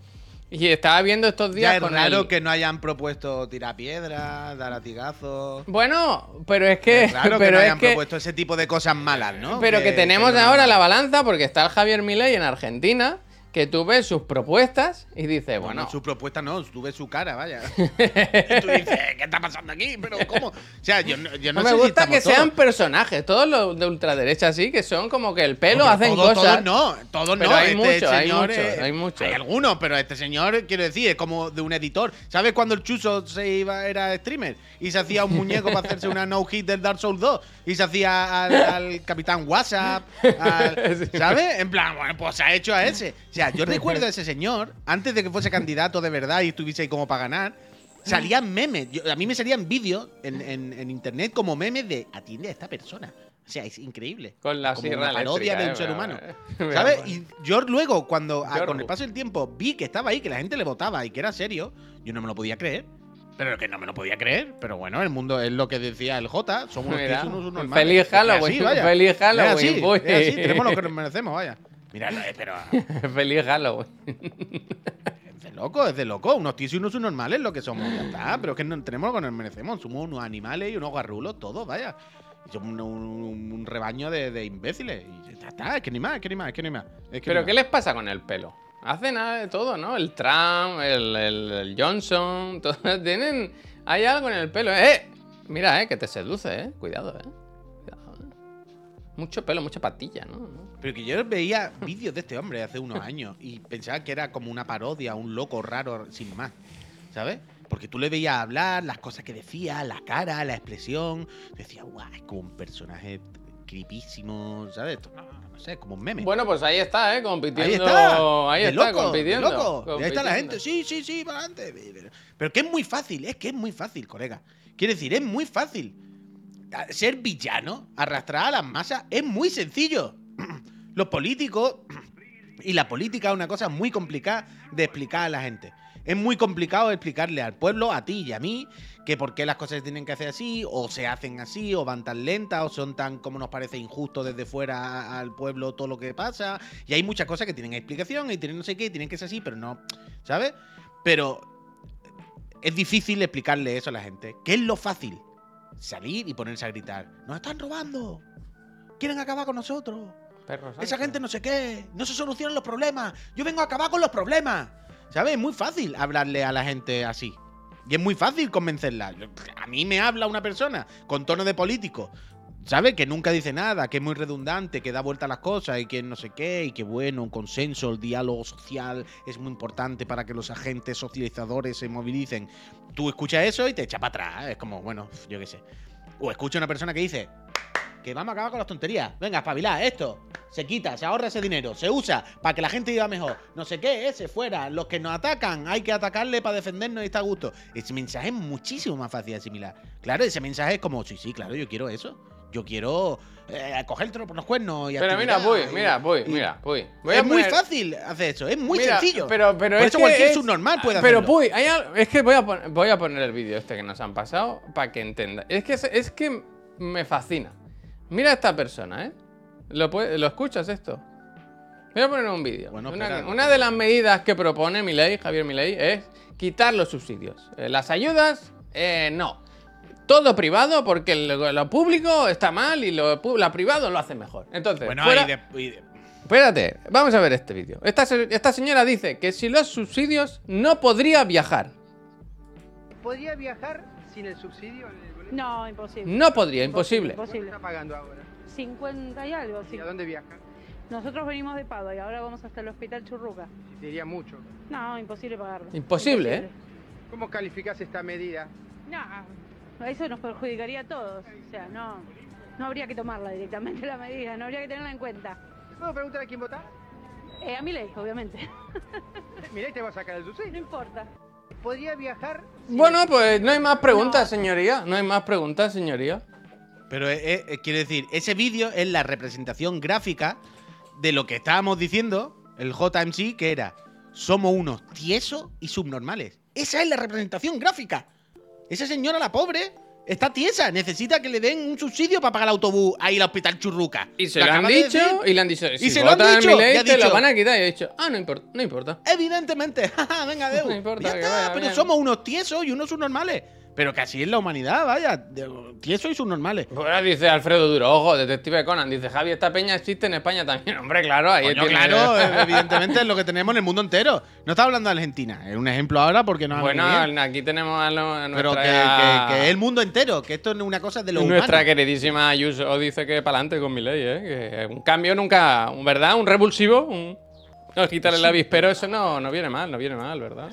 Y estaba viendo estos días Ya es con raro el- que no hayan propuesto tirar piedras, dar latigazos. Bueno, pero es que. Es raro que no hayan que propuesto ese tipo de cosas malas, ¿no? Pero que, tenemos no- ahora la balanza porque está el Javier Milei en Argentina, que tú ves sus propuestas y dices, Bueno, bueno, su propuesta no, tú ves su cara, vaya. y tú dices, ¿qué está pasando aquí? Pero ¿cómo? O sea, yo no, yo no, no me sé gusta que sean personajes, todos los de ultraderecha así, que son como que el pelo hacen cosas. Todos no, todos Pero no. hay este muchos, hay muchos, es- hay muchos. Hay algunos, pero este señor, quiero decir, es como de un editor. ¿Sabes cuando el Chuso se iba, era streamer? Y se hacía un muñeco para hacerse una no-hit del Dark Souls 2. Y se hacía al, al Capitán WhatsApp. al- ¿Sabes? En plan, bueno, pues se ha hecho a ese. O sea, yo recuerdo a ese señor, antes de que fuese candidato de verdad y estuviese ahí como para ganar. Salían memes. Yo- a mí me salían vídeos en, en- en internet como memes de atiende a esta persona. O sea, es increíble. Con la como sierra una parodia de un eh, ser pero, humano. eh, ¿Sabes? Y yo luego, cuando a- Yorgo. con el paso del tiempo vi que estaba ahí, que la gente le votaba y que era serio, yo no me lo podía creer. Pero que no me lo podía creer. Pero bueno, el mundo es lo que decía el J. Somos unos unos normales. feliz Halloween, así, vaya. feliz Es Halloween, así, es así, tenemos lo que nos merecemos, vaya. Mira, pero Feliz Halloween. es de loco, es de loco. Unos tíos y unos normales lo que somos. Ya está, pero es que no, tenemos lo que nos merecemos. Somos unos animales y unos garrulos, todos, vaya. Y somos un, un- un rebaño de, de imbéciles. Y ya está, es que ni más, es que ni más, es que ni más. Es que Pero ni ¿qué más. les pasa con el pelo? Hacen nada de todo, ¿no? El Trump, el, el- el Johnson, todos tienen... Hay algo en el pelo. ¡Eh! Mira, eh, que te seduce, eh. Cuidado, eh. Mucho pelo, mucha patilla, ¿no? Pero que yo veía vídeos de este hombre hace unos años y pensaba que era como una parodia, un loco raro sin más, ¿sabes? Porque tú le veías hablar, las cosas que decía, la cara, la expresión. Decía, guau, es como un personaje creepísimo, ¿sabes? No, no sé, como un meme. Bueno, pues ahí está, ¿eh? Compitiendo. ahí está, Ahí está, loco, compitiendo. loco. Ahí está la gente, sí, sí, sí, para adelante. Pero, pero que es muy fácil, es que es muy fácil, colega. Quiero decir, es muy fácil. Ser villano, arrastrar a las masas, es muy sencillo. Los políticos y la política es una cosa muy complicada de explicar a la gente. Es muy complicado explicarle al pueblo, a ti y a mí, que por qué las cosas se tienen que hacer así, o se hacen así, o van tan lentas, o son tan como nos parece injusto desde fuera al pueblo todo lo que pasa. Y hay muchas cosas que tienen explicación y tienen no sé qué, y tienen que ser así, pero no, ¿sabes? Pero es difícil explicarle eso a la gente. ¿Qué es lo fácil? Salir y ponerse a gritar. ¡Nos están robando! ¡Quieren acabar con nosotros! Esa gente no sé qué, no se solucionan los problemas. Yo vengo a acabar con los problemas. ¿Sabes? Es muy fácil hablarle a la gente así. Y es muy fácil convencerla. A mí me habla una persona con tono de político. ¿Sabes? Que nunca dice nada, que es muy redundante, que da vuelta a las cosas y que no sé qué, y que bueno, un consenso, el diálogo social es muy importante para que los agentes socializadores se movilicen. Tú escuchas eso y te echa para atrás. Es como, bueno, yo qué sé. O escucha una persona que dice, que vamos a acabar con las tonterías. Venga, espabilá, esto. Se quita, se ahorra ese dinero, se usa para que la gente viva mejor. No sé qué, ese, fuera. Los que nos atacan, hay que atacarle para defendernos y está a gusto. Ese mensaje es muchísimo más fácil de asimilar. Claro, ese mensaje es como, sí, sí, claro, yo quiero eso. Yo quiero eh, coger el toro por los cuernos y Pero mira, actividad Puy, y- mira, Puy, y- mira, Puy. Voy es muy fácil hacer eso, es muy Mira, sencillo. Pero, pero Por es eso que cualquier es- subnormal puede Pero hacerlo. Puy, hay al- es que voy a, pon- voy a poner el vídeo este que nos han pasado para que entienda. Es que, es, es que me fascina. Mira a esta persona, ¿eh? ¿Lo, puede- ¿Lo escuchas esto? Voy a poner un vídeo. Bueno, una, de las medidas que propone Milei, Javier Milei, es quitar los subsidios. Eh, las ayudas, eh, no. Todo privado porque lo, lo público está mal y lo, pu- lo privado lo hace mejor. Entonces, Bueno, fuera- y de- y de- Espérate, vamos a ver este vídeo. Esta, se- esta señora dice que sin los subsidios no podría viajar. ¿Podría viajar sin el subsidio el? No, imposible. No podría, imposible. ¿Cuánto Imposible. está pagando ahora? 50 y algo, sí. ¿Y a dónde viaja? Nosotros venimos de Pado y ahora vamos hasta el hospital Churruca. Sería mucho. No, imposible pagarlo. Imposible, ¿eh? ¿Cómo calificás esta medida? No, eso nos perjudicaría a todos. O sea, no, no habría que tomarla directamente la medida, no habría que tenerla en cuenta. ¿Puedo preguntar a quién votás? Eh, a mi ley, obviamente. Mirá, te va a sacar el No subsidio. importa. ¿Podría viajar? Bueno, pues no hay más preguntas, No. señoría. No hay más preguntas, señoría. Pero eh, eh, quiero decir, ese vídeo es la representación gráfica de lo que estábamos diciendo, el JMC, que era, somos unos tiesos y subnormales. Esa es la representación gráfica. Esa señora, la pobre, Está tiesa, necesita que le den un subsidio para pagar el autobús a ir al hospital Churruca. Y se Lo lo han de dicho y le han dicho, si se lo han dicho, Milei, y ha te lo dicho- van a quitar. Y he dicho, ah, no importa, no importa. Evidentemente, jaja, venga, Deu. No importa, Ya está, vaya pero bien. somos unos tiesos y unos subnormales. Pero que así es la humanidad, vaya. Tiesos y subnormales. Pues dice Alfredo Duro, ojo, detective Conan, dice Javi, esta peña existe en España también. Hombre, claro, ahí Coño, tiene- claro, evidentemente es lo que tenemos en el mundo entero. No está hablando de Argentina, es un ejemplo ahora porque no Bueno, aquí tenemos a, lo- a Pero que, nuestra... que- que es el mundo entero, que esto es una cosa de lo Nuestra humano. queridísima Ayuso dice que para adelante con mi ley, ¿eh? Que un cambio nunca, un- ¿verdad? Un revulsivo, un... No, quitarle el avispero, eso no, no viene mal, no viene mal, ¿verdad?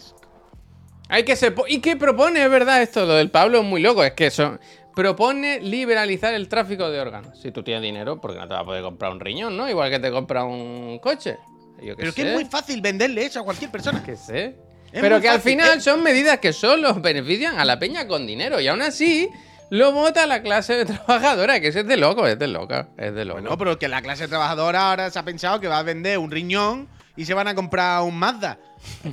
Hay que se po- ¿Y qué propone, es verdad, esto? Lo del Pablo es muy loco, es que eso... Propone liberalizar el tráfico de órganos. Si tú tienes dinero, porque no te vas a poder comprar un riñón, ¿no? Igual que te compras un coche. Yo Pero que sé. es muy fácil venderle eso a cualquier persona. Que sé. Es Pero que al final es- son medidas que solo benefician a la peña con dinero. Y aún así, lo vota la clase trabajadora, que es de loco, es de loca. Es de loco. Bueno, pero que la clase trabajadora ahora se ha pensado que va a vender un riñón y se van a comprar un Mazda.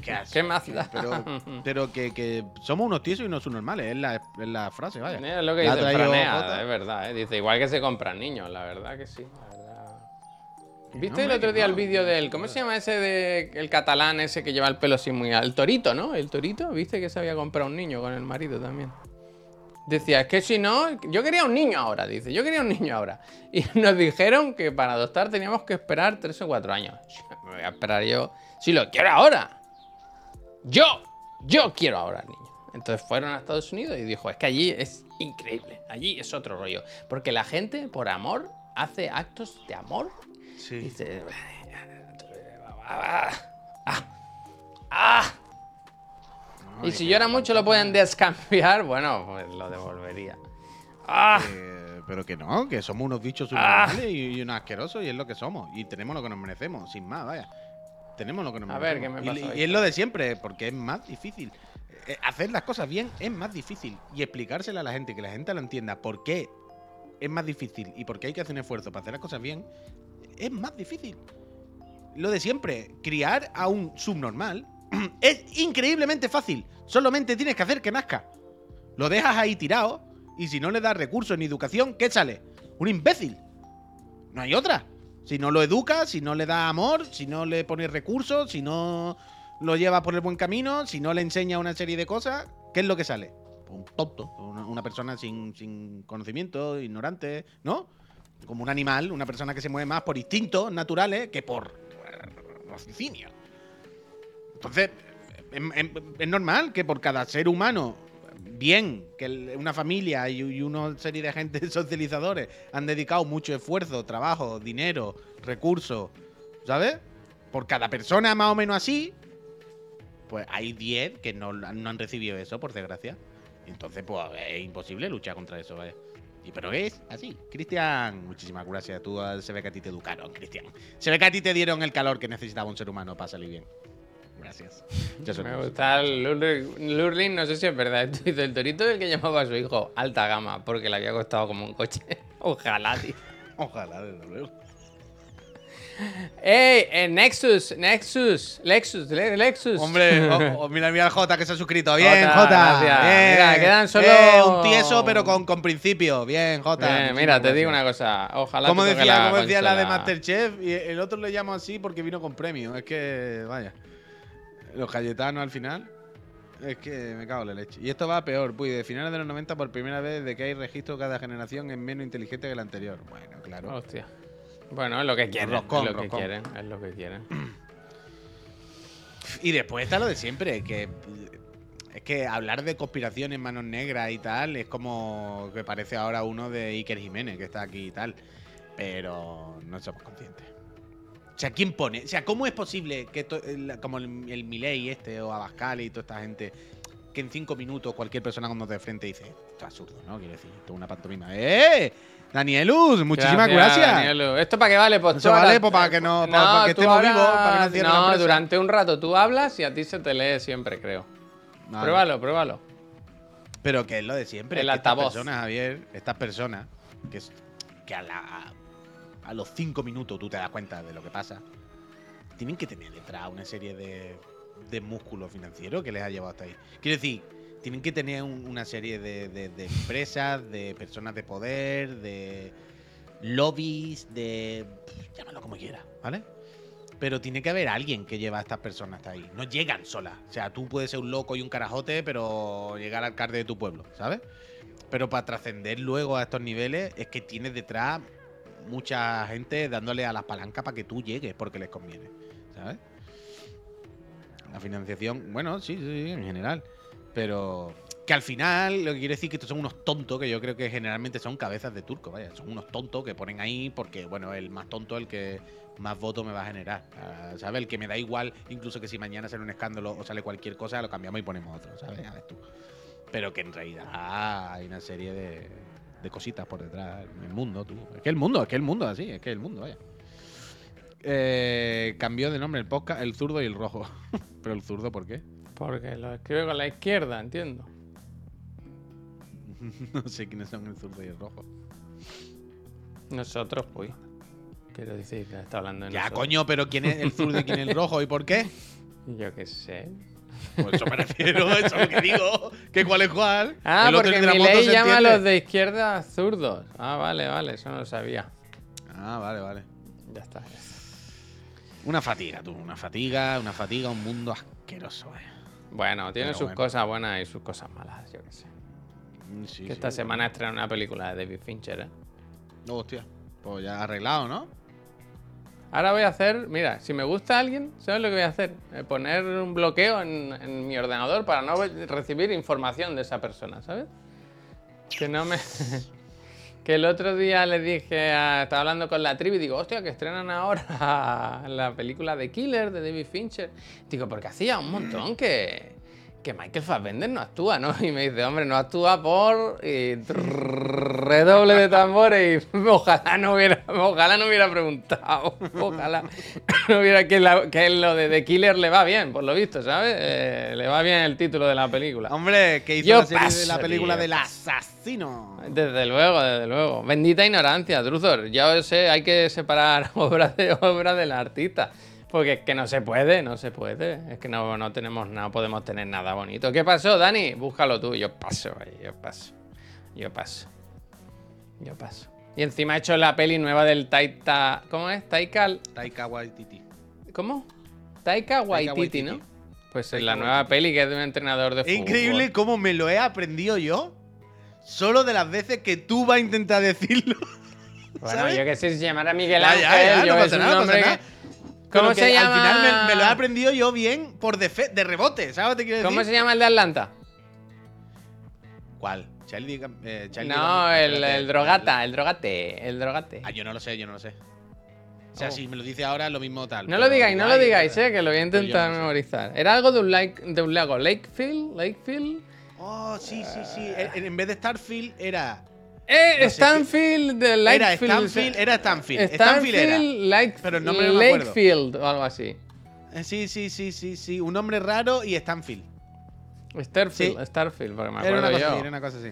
¿Qué. ¿Qué más da? Pero, pero que, que somos unos tiesos y unos subnormales, es la, es la frase, vaya. Es lo que La dice Franea, es verdad. ¿eh? Dice, igual que se compran niños, la verdad que sí. La verdad. ¿Viste el otro día el no, vídeo del. ¿Cómo se llama ese de. El catalán ese que lleva el pelo así muy alto? El torito, ¿no? El torito, ¿viste que se había comprado un niño con el marido también? Decía, es que si no, yo quería un niño ahora, dice, yo quería un niño ahora. Y nos dijeron que para adoptar teníamos que esperar tres o cuatro años. Me voy a esperar yo, si lo quiero ahora. Yo, yo quiero ahora al niño. Entonces fueron a Estados Unidos y dijo, es que allí es increíble, allí es otro rollo. Porque la gente, por amor, hace actos de amor. Sí. Dice, ah, ah, ah. Y si llora mucho lo pueden descambiar, bueno, pues lo devolvería. Ah, Eh, pero que no, que somos unos bichos Ah. subnormales y, unos asquerosos y es lo que somos. Y tenemos lo que nos merecemos, sin más, vaya. Tenemos lo que nos A ver, merecemos. ¿qué me pasa y, es lo de siempre, porque es más difícil. Eh, hacer las cosas bien es más difícil. Y explicárselo a la gente, que la gente lo entienda por qué es más difícil y por qué hay que hacer un esfuerzo para hacer las cosas bien, es más difícil. Lo de siempre, criar a un subnormal es increíblemente fácil. Solamente tienes que hacer que nazca. Lo dejas ahí tirado y si no le das recursos ni educación, ¿qué sale? Un imbécil. No hay otra. Si no lo educas, si no le das amor, si no le pones recursos, si no lo llevas por el buen camino, si no le enseñas una serie de cosas, ¿qué es lo que sale? Un tonto, una, persona sin, sin conocimiento, ignorante, ¿no? Como un animal, una persona que se mueve más por instintos naturales que por raciocinio. Entonces, es, es- es normal que por cada ser humano, bien, que una familia y, una serie de agentes socializadores han dedicado mucho esfuerzo, trabajo, dinero, recursos, ¿sabes? Por cada persona más o menos así, pues hay 10 que no, no han recibido eso, por desgracia. Entonces, pues es imposible luchar contra eso, ¿vale? Y pero es así. Cristian, muchísimas gracias. Tú ah, se ve que a ti te educaron, Cristian. Se ve que a ti te dieron el calor que necesitaba un ser humano para salir bien. Gracias. Me gusta el Lurling, no sé si es verdad. esto Dice el torito del que llamaba a su hijo alta gama porque le había costado como un coche. Ojalá, tío. Ojalá, desde luego. ¡Ey! eh, Nexus, Nexus, Lexus, Le- Lexus. Hombre, oh, oh, mira, mira al Jota que se ha suscrito. Bien, Jota. Bien. Mira, quedan solo- Eh, un tieso, pero con, con principio. Bien, Jota. Eh, Muchísimas mira, te digo una cosa. Ojalá Como decía, como decía la de. Masterchef, y el otro le llamo así porque vino con premio. Es que, vaya. Los Cayetanos al final. Es que me cago en la leche. Y esto va peor, pues de finales de los 90 por primera vez de que hay registro cada generación es menos inteligente que la anterior. Bueno, claro. Hostia. Bueno, es lo que quieren. Roscón, es lo que roscón. quieren. Es lo que quieren. Y después está lo de siempre, que es que hablar de conspiraciones, manos negras y tal, es como que parece ahora uno de Iker Jiménez, que está aquí y tal. Pero no somos conscientes. O sea, ¿quién pone? O sea, ¿cómo es posible que to- como el, el Milei este o Abascal y toda esta gente, que en cinco minutos cualquier persona cuando te de frente dice, esto es absurdo, ¿no? Quiero decir, esto es una pantomima. ¡Eh! Danielus, muchísimas gracias. Danielu. ¿Esto para qué vale? Pues Eso vale, pues, para que no- para- para que tú estemos vivos, para que no No, durante un rato tú hablas y a ti se te lee siempre, creo. Vale. Pruébalo, pruébalo. Pero que es lo de siempre. El que estas altavoz. personas, Javier, estas personas, que, que a, la- a los cinco minutos tú te das cuenta de lo que pasa, tienen que tener detrás una serie de, de músculos financieros que les ha llevado hasta ahí. Quiero decir, tienen que tener un- una serie de, de- empresas, de personas de poder, de lobbies, de. Llámalo como quieras, ¿vale? Pero tiene que haber alguien que lleva a estas personas hasta ahí. No llegan solas. O sea, tú puedes ser un loco y un carajote, pero llegar al alcalde de tu pueblo, ¿sabes? Pero para trascender luego a estos niveles es que tienes detrás mucha gente dándole a las palancas para que tú llegues porque les conviene, ¿sabes? La financiación, bueno, sí, sí, sí, en general. Pero que al final lo que quiere decir que estos son unos tontos, que yo creo que generalmente son cabezas de turco, vaya. Son unos tontos que ponen ahí porque, bueno, el más tonto es el que más votos me va a generar. ah, ¿Sabes? El que me da igual, incluso que si mañana sale un escándalo o sale cualquier cosa, lo cambiamos y ponemos otro, ¿sabes? A ver tú. Pero que en realidad hay una serie de, de cositas por detrás el mundo, tú. Es que el mundo, es que el mundo es así, es que el mundo, vaya. Eh, cambió de nombre el podcast, el zurdo y el rojo. Pero el zurdo, ¿por qué? Porque lo escribe con la izquierda, entiendo. no sé quiénes son el zurdo y el rojo. Nosotros, pues. Quiero decir, está hablando de Ya, nosotros. coño, pero ¿quién es el zurdo y quién es el rojo y por qué? Yo qué sé. Pues eso me refiero, eso es lo que digo. Que cuál es cuál. Ah, El porque mi ley llama a los de izquierda zurdos. Ah, vale, vale, eso no lo sabía. Ah, vale, vale. Ya está. ya está. Una fatiga, tú. Una fatiga, una fatiga, un mundo asqueroso, eh. Bueno, tiene Pero sus bueno. cosas buenas y sus cosas malas, yo qué sé. Mm, Sí, que sí, esta semana estrena una película de David Fincher, ¿eh? No, hostia. Pues ya arreglado, ¿no? Ahora voy a hacer, mira, si me gusta alguien, ¿sabes lo que voy a hacer? Eh, poner un bloqueo en, en mi ordenador para no recibir información de esa persona, ¿sabes? Que no me... que el otro día le dije, a- estaba hablando con la tribu y digo, hostia, que estrenan ahora la película de Killer de David Fincher. Digo, porque hacía un montón que, que Michael Fassbender no actúa, ¿no? Y me dice, hombre, no actúa por... redoble de tambores y ojalá no hubiera, ojalá no hubiera preguntado. Ojalá no hubiera que, la- que lo de The Killer le va bien, por lo visto, ¿sabes? Eh, le va bien el título de la película. Hombre, que hizo Yo la serie de la película tío, del asesino. Desde luego, desde luego. Bendita ignorancia, Truzor. Ya sé, hay que separar obra de obra del artista. Porque es que no se puede, no se puede. Es que no, no tenemos nada, podemos tener nada bonito. ¿Qué pasó, Dani? Búscalo tú. Yo paso, yo paso. Yo paso. Yo paso. Y encima he hecho la peli nueva del Taita. ¿Cómo es? Taika. Taika Waititi. ¿Cómo? Taika Waititi, Waititi. ¿no? Pues es Taika la nueva peli que es de un entrenador de fútbol. increíble cómo me lo he aprendido yo. Solo de las veces que tú vas a intentar decirlo. Bueno, ¿sabes? yo qué sé, si llamara Miguel Ángel, ya, ya, yo no pasa nada, no nombre pasa que- nada. ¿Cómo se llama? Al final me, me lo he aprendido yo bien por defe- de rebote, ¿sabes te quiero decir? ¿Cómo se llama el de Atlanta? ¿Cuál? Charlie, Gam- eh, Charlie No, el, drogata, el drogate, el drogate. Ah, yo no lo sé, yo no lo sé. O sea, Oh. si me lo dice ahora, lo mismo tal. No lo digáis, no lo digáis, eh, que lo voy a intentar no sé. memorizar. Era algo de un, like, de un lago, Lakefield, Lakefield. Oh, sí, sí, sí. En, en vez de Starfield era. Eh, No Stanfield de Era Lakefield. Stanfield, era Stanfield. Stanfield era. Lake- Pero el nombre no me acuerdo. Lakefield o algo así. Eh, Sí, sí, sí, sí, sí. Un nombre raro y Stanfield. Starfield, Sí. Starfield, porque me Era una acuerdo cosa yo. así, era una cosa así.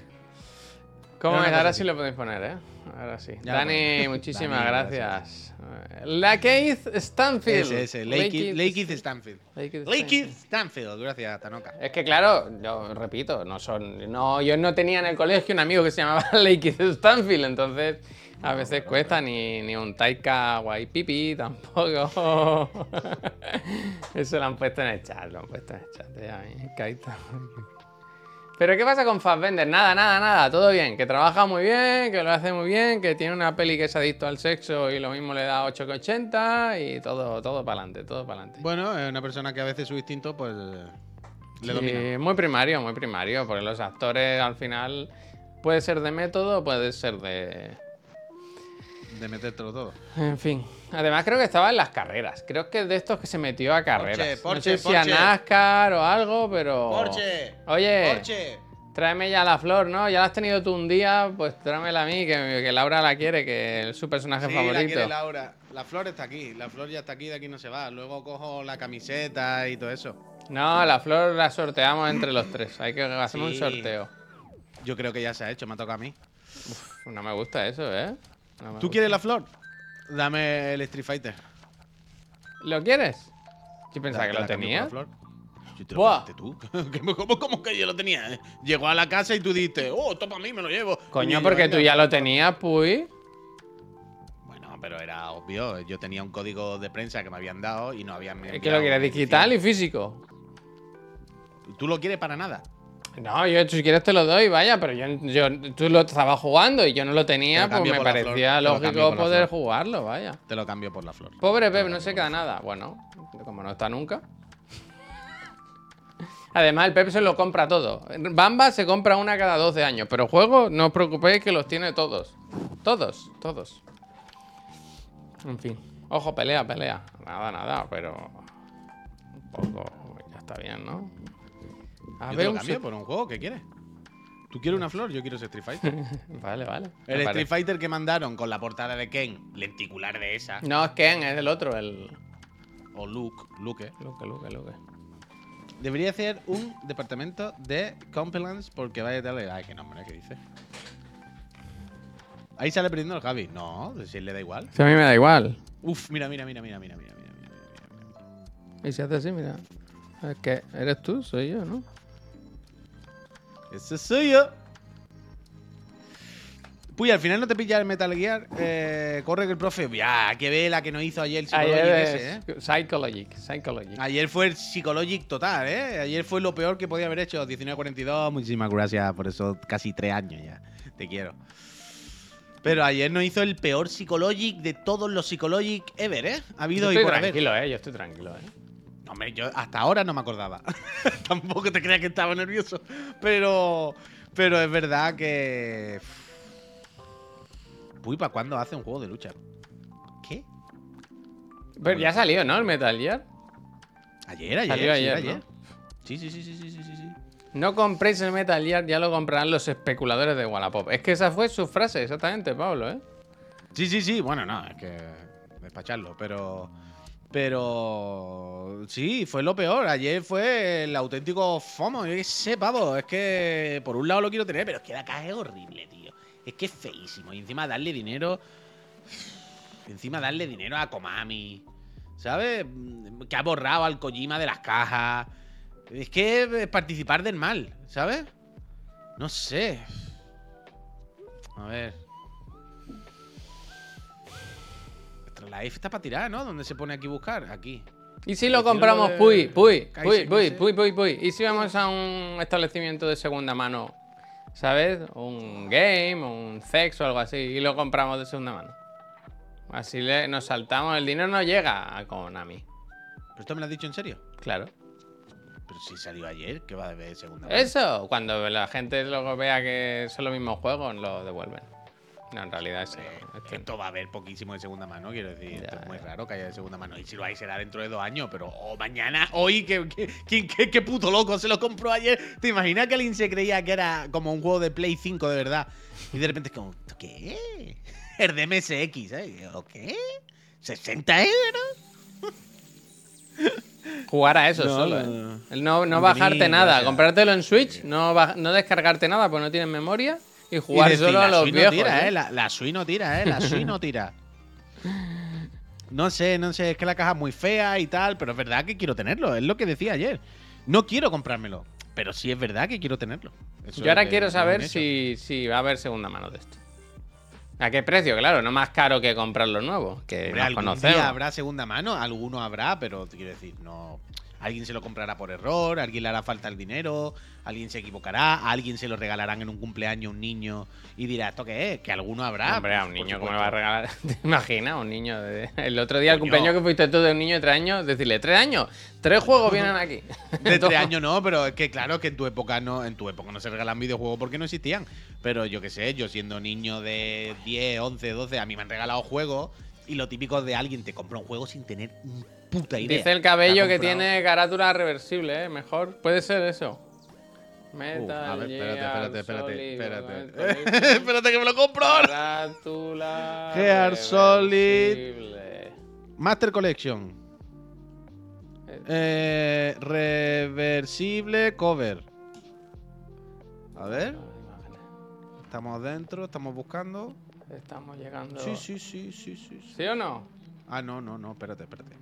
¿Cómo es? Ahora sí lo podéis poner, ¿eh? Ahora sí. Ya Dani, muchísimas Dani, gracias. La Keith Stanfield. Ese, ese. Lakeith Stanfield. Lakeith Lakeith Stanfield. Gracias, Tanoka. Es que claro, yo repito, no son. No, yo no tenía en el colegio un amigo que se llamaba Lakeith Stanfield, entonces a veces cuesta ni, ni un Taika Waititi tampoco. Eso lo han puesto en el chat, lo han puesto en el chat. ya, Kaita. Pero ¿qué pasa con Fassbender? Nada, nada, nada, todo bien. Que trabaja muy bien, que lo hace muy bien, que tiene una peli que es adicto al sexo y lo mismo le da 8 que 80 y todo, todo para adelante, todo para adelante. Bueno, es una persona que a veces su instinto, pues. Le Sí, domina. muy primario, muy primario, porque los actores al final puede ser de método, puede ser de... De metértelo todo. En fin. Además creo que estaba en las carreras. Creo que es de estos que se metió a carreras. Porsche, no sé si a Porsche. NASCAR o algo, pero... Porsche. Oye, Porsche. tráeme ya la flor, ¿no? Ya la has tenido tú un día, pues tráemela a mí, que, que Laura la quiere, que es su personaje Sí, la favorito. quiere Laura. La flor está aquí. La flor ya está aquí, de aquí no se va. Luego cojo la camiseta y todo eso. No, la flor la sorteamos entre los tres. Hay que hacer un sorteo. Yo creo que ya se ha hecho, me ha tocado a mí. No me gusta eso, ¿eh? No me ¿Tú gusta. quieres la flor? Dame el Street Fighter. ¿Lo quieres? Yo pensaba que lo tenía. la flor. Yo te lo tú. ¿Cómo, cómo que yo lo tenía? eh? Llegó a la casa y tú dijiste, oh, esto para mí, me lo llevo. Coño, porque tú ya lo tenías, pues. Bueno, pero era obvio. Yo tenía un código de prensa que me habían dado y no habían. Es que lo quieres digital y físico. ¿Tú lo quieres para nada? No, yo si quieres te lo doy, vaya, pero yo, yo tú lo estabas jugando y yo no lo tenía, lo pues me parecía flor, lógico poder jugarlo, vaya. Te lo cambio por la flor. Pobre Pep, no se queda nada. Bueno, como no está nunca. Además, el Pep se lo compra todo. Bamba se compra una cada 12 años, pero juegos, no os preocupéis que los tiene todos. Todos, todos. En fin. Ojo, pelea, pelea. Nada, nada, pero. Un poco. Ya está bien, ¿no? A Yo te ver, lo un por un juego, ¿qué quieres? ¿Tú quieres una flor? Yo quiero ese Street Fighter. Vale, vale. El. Street Fighter que mandaron con la portada de Ken, lenticular de esa. No, es Ken, es el otro, el. O Luke, Luke. Luke, Luke, Luke. Debería hacer un departamento de compliance porque vaya tal. Ay, qué nombre, ¿qué dice? Ahí sale perdiendo el Javi. No, si le da igual. Si a mí me da igual. Uf, mira, mira, mira, mira, mira, mira, mira, mira, mira. Y si hace así, mira. Es que eres tú, soy yo, ¿no? Ese soy yo. Puy, al final no te pilla el Metal Gear. Eh, corre que el profe. Ya, qué vela que no hizo ayer el Psychologic Ayer ese, ¿eh? es Psychologic, Psychologic. Ayer fue el Psychologic total, ¿eh? Ayer fue lo peor que podía haber hecho. 1942, muchísimas gracias por eso. Casi tres años ya. Te quiero. Pero ayer no hizo el peor Psychologic de todos los Psychologic ever, ¿eh? Ha Yo habido y estoy por haber. tranquilo, eh. Yo estoy tranquilo, eh. No, Hombre, yo hasta ahora no me acordaba. Tampoco te creas que estaba nervioso. Pero. Pero es verdad que. Uy, ¿para cuándo hace un juego de lucha? ¿Qué? Pero ya salió, ¿no? El Metal Gear. Ayer, ayer. Salió sí, ayer, ayer. sí, sí, sí, sí, sí, sí, sí. No compréis el Metal Gear, ya lo comprarán los especuladores de Wallapop. Es que esa fue su frase, exactamente, Pablo, ¿eh? Sí, sí, sí. Bueno, no, es que. Despacharlo, pero. Pero. Sí, fue lo peor. Ayer fue el auténtico FOMO. Yo qué sé, pavo. Es que. Por un lado lo quiero tener, pero es que la caja es horrible, tío. Es que es feísimo. Y encima darle dinero. Encima darle dinero a Komami. ¿Sabes? Que ha borrado al Kojima de las cajas. Es que es participar del mal, ¿sabes? No sé. A ver. Life está para tirar, ¿no? ¿Dónde se pone aquí buscar? Aquí. ¿Y si lo compramos, de puy, puy, puy, puy, puy, puy, puy? ¿Y si vamos a un establecimiento de segunda mano? ¿Sabes? Un game, un sex o algo así. Y lo compramos de segunda mano. Así le, nos saltamos. El dinero no llega a Konami. ¿Pero esto me lo has dicho en serio? Claro. Pero si salió ayer, que va de ver segunda mano? Eso, cuando la gente luego vea que son los mismos juegos, lo devuelven. No, en realidad es Eh, esto- va a haber poquísimo de segunda mano, quiero decir. esto es muy raro que haya de segunda mano. Y si lo hay, será dentro de dos años. Pero oh, mañana, hoy, ¿qué, qué, quién- qué- qué puto loco se lo compró ayer? ¿Te imaginas que alguien se creía que era como un juego de Play 5 de verdad? Y de repente es como, ¿qué? El de MSX, ¿eh? ¿O qué? ¿60 euros? Jugar a eso No, solo, no, ¿eh? no. No, bajarte nada, comprártelo en Switch, no, no descargarte nada porque no tienes memoria y jugar Y decir, solo a los viejos. No tira, ¿eh? ¿eh? La, la Switch no tira, ¿eh? La Switch no tira. No sé, no sé, es que la caja es muy fea y tal, pero es verdad que quiero tenerlo, es lo que decía ayer. No quiero comprármelo, pero sí es verdad que quiero tenerlo. Eso Yo ahora quiero saber si, si va a haber segunda mano de esto. ¿A qué precio? Claro, no más caro que comprar los nuevos, que Hombre, algún conocemos. día habrá segunda mano, alguno habrá, pero quiero decir, no. Alguien se lo comprará por error, alguien le hará falta el dinero, alguien se equivocará, a alguien se lo regalarán en un cumpleaños un niño y dirá, ¿esto qué es? Que alguno habrá. Hombre, a un niño, ¿cómo le va a regalar? ¿Te imaginas? Un niño de... El otro día, el cumpleaños que fuiste tú de un niño de tres años, decirle, ¿tres años? Tres juegos vienen aquí. De tres años no, pero es que claro que en tu época no, en tu época no se regalan videojuegos porque no existían. Pero yo qué sé, yo siendo niño de 10, 11, 12, a mí me han regalado juegos y lo típico de alguien te compra un juego sin tener ni puta idea. Dice el cabello que tiene carátula reversible, ¿eh? Mejor. Puede ser eso. Uh, Metal a ver, espérate, espérate, espérate, espérate. Espérate que me lo compro ahora. Carátula. Gear Solid. Master Collection. Eh, reversible cover. A ver, estamos dentro, estamos buscando. Estamos llegando. Sí, sí, sí, sí, sí. sí. ¿Sí o no? Ah, no, no, no, espérate, espérate.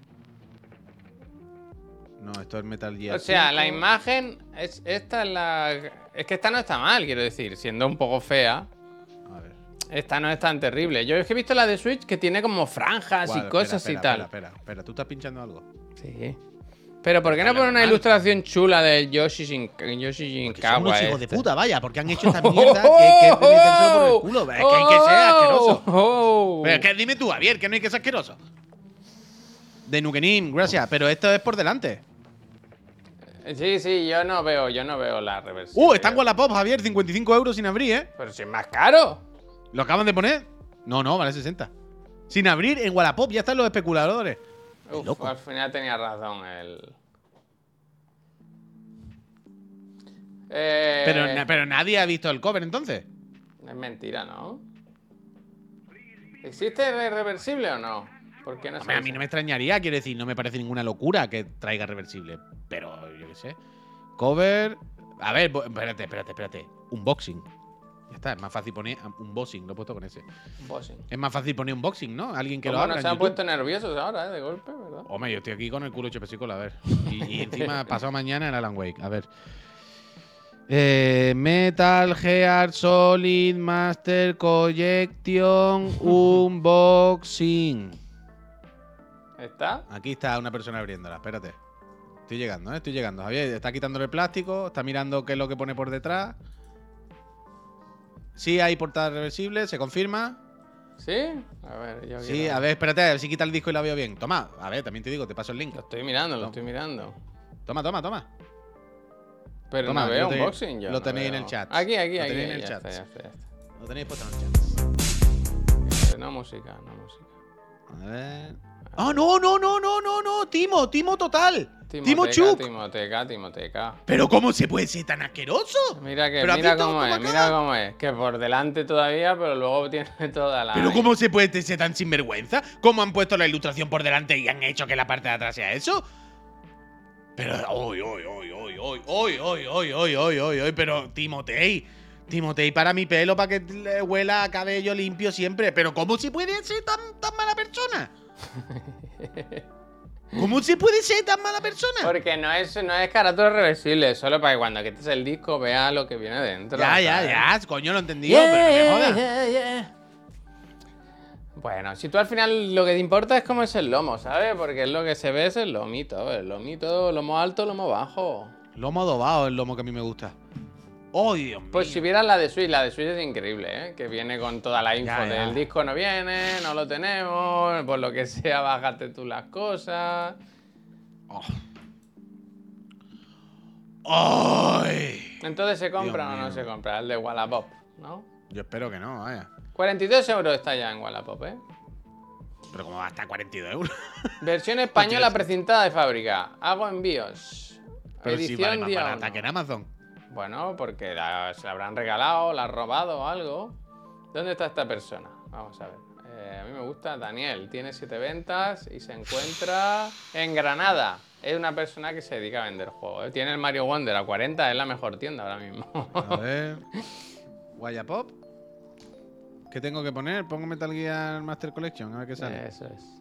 No, esto es Metal Gear. O sea, la 5. imagen es esta es la es que esta no está mal, quiero decir, siendo un poco fea. A ver. Esta no es tan terrible. Yo es que he visto la de Switch que tiene como franjas y cosas Espera, y tal. Espera, espera, espera. ¿Tú estás pinchando algo? Sí. Pero ¿por qué no ponen una ilustración chula de Yoshi Shin Yoshi Porque son unos Shinkawa? hijos de este? puta, vaya, porque han hecho esta mierda que, que es metérselo por el culo. Es que hay que ser asqueroso. Oh, oh. Pero es que dime tú, Javier, que no hay que ser asqueroso. De Nukenim, gracias. Pero esto es por delante. Sí, sí, yo no veo, yo no veo la reversión. Uh, está en Wallapop, Javier, 55 euros sin abrir, ¿eh? Pero si es más caro. ¿Lo acaban de poner? No, no, vale 60. Sin abrir en Wallapop, ya están los especuladores. Uf, loco. al final tenía razón el. Eh, Pero, na- pero nadie ha visto el cover entonces. Es mentira, ¿no? ¿Existe re- reversible o no? ¿Por qué no Hombre, se a mí no me extrañaría, quiero decir, no me parece ninguna locura que traiga reversible. Pero yo qué sé. Cover. A ver, espérate, espérate, espérate. Unboxing. Ya está, es más fácil poner unboxing, lo he puesto con ese. Bossing. Es más fácil poner unboxing, ¿no? Alguien que lo ¿Cómo abra. no se han puesto nerviosos ahora, eh? De golpe, ¿verdad? Hombre, yo estoy aquí con el culo hecho pesicola, a ver. Y, y encima pasado mañana el Alan Wake, a ver. Eh, Metal Gear Solid Master Collection Unboxing. ¿Está? Aquí está una persona abriéndola, espérate. Estoy llegando, ¿eh? Estoy llegando. Javier está quitándole el plástico, está mirando qué es lo que pone por detrás. Sí, hay portada reversible, se confirma. ¿Sí? A ver, yo Sí, quiero- a ver, espérate, a ver si quita el disco y la veo bien. Toma, a ver, también te digo, te paso el link. Lo estoy mirando, lo estoy mirando. Toma, toma, toma. Pero Toma, no veo lo unboxing yo. lo no tenéis en el chat. Aquí, aquí, Lo aquí. tenéis en el ya chat. está, ya está, ya está. Lo tenéis puesto en el chat. Eh, No música, no música. A ver. ¡Ah, no, no, no, no, no, no! ¡Timo, Timo total! ¡Timo Timoteca, Chuk! Timoteca, Timoteca. ¿Pero cómo se puede ser tan asqueroso? Mira que, ¿Pero has mira cómo es, mira cómo es. Que por delante todavía, pero luego tiene toda la. ¿Pero cómo se puede ser tan sinvergüenza? ¿Cómo han puesto la ilustración por delante y han hecho que la parte de atrás sea eso? Pero, hoy, hoy, hoy, hoy, hoy, hoy, hoy, hoy, hoy, hoy, hoy, hoy, pero Timotei, Timotei para mi pelo, para que le huela a cabello limpio siempre. Pero ¿cómo se puede ser tan, tan mala persona? ¿Cómo se puede ser tan mala persona? Porque no es, no es carátula reversible, es solo para que cuando quites el disco vea lo que viene dentro. Ya, ya, ya, coño, lo he entendido, pero no me jodas. yeah, yeah. Bueno, si tú al final lo que te importa es cómo es el lomo, ¿sabes? Porque es lo que se ve es el lomito, el lomito, lomo alto, lomo bajo. Lomo adobado es el lomo que a mí me gusta. ¡Oh, Dios mío! Pues si vieras la de Switch, la de Switch es increíble, ¿eh? Que viene con toda la info Ya, ya. del disco no viene, no lo tenemos, por lo que sea, bájate tú las cosas. Oh. ¡Ay! Entonces se compra Dios o no mío. se compra, el de Wallapop, ¿no? Yo espero que no, vaya. 42 euros está ya en Wallapop, ¿eh? Pero como va a estar 42 euros. Versión española precintada de fábrica. Hago envíos. Pero si Edición vale más barata que en Amazon. Bueno, porque la- se la habrán regalado, la han robado o algo. ¿Dónde está esta persona? Vamos a ver. Eh, a mí me gusta Daniel. Tiene siete ventas y se encuentra en Granada. Es una persona que se dedica a vender juegos. ¿eh? Tiene el Mario Wonder a 40, es la mejor tienda ahora mismo. A ver. Guayapop. ¿Qué tengo que poner? Pongo Metal Gear Master Collection, a ver qué sale. Eso es.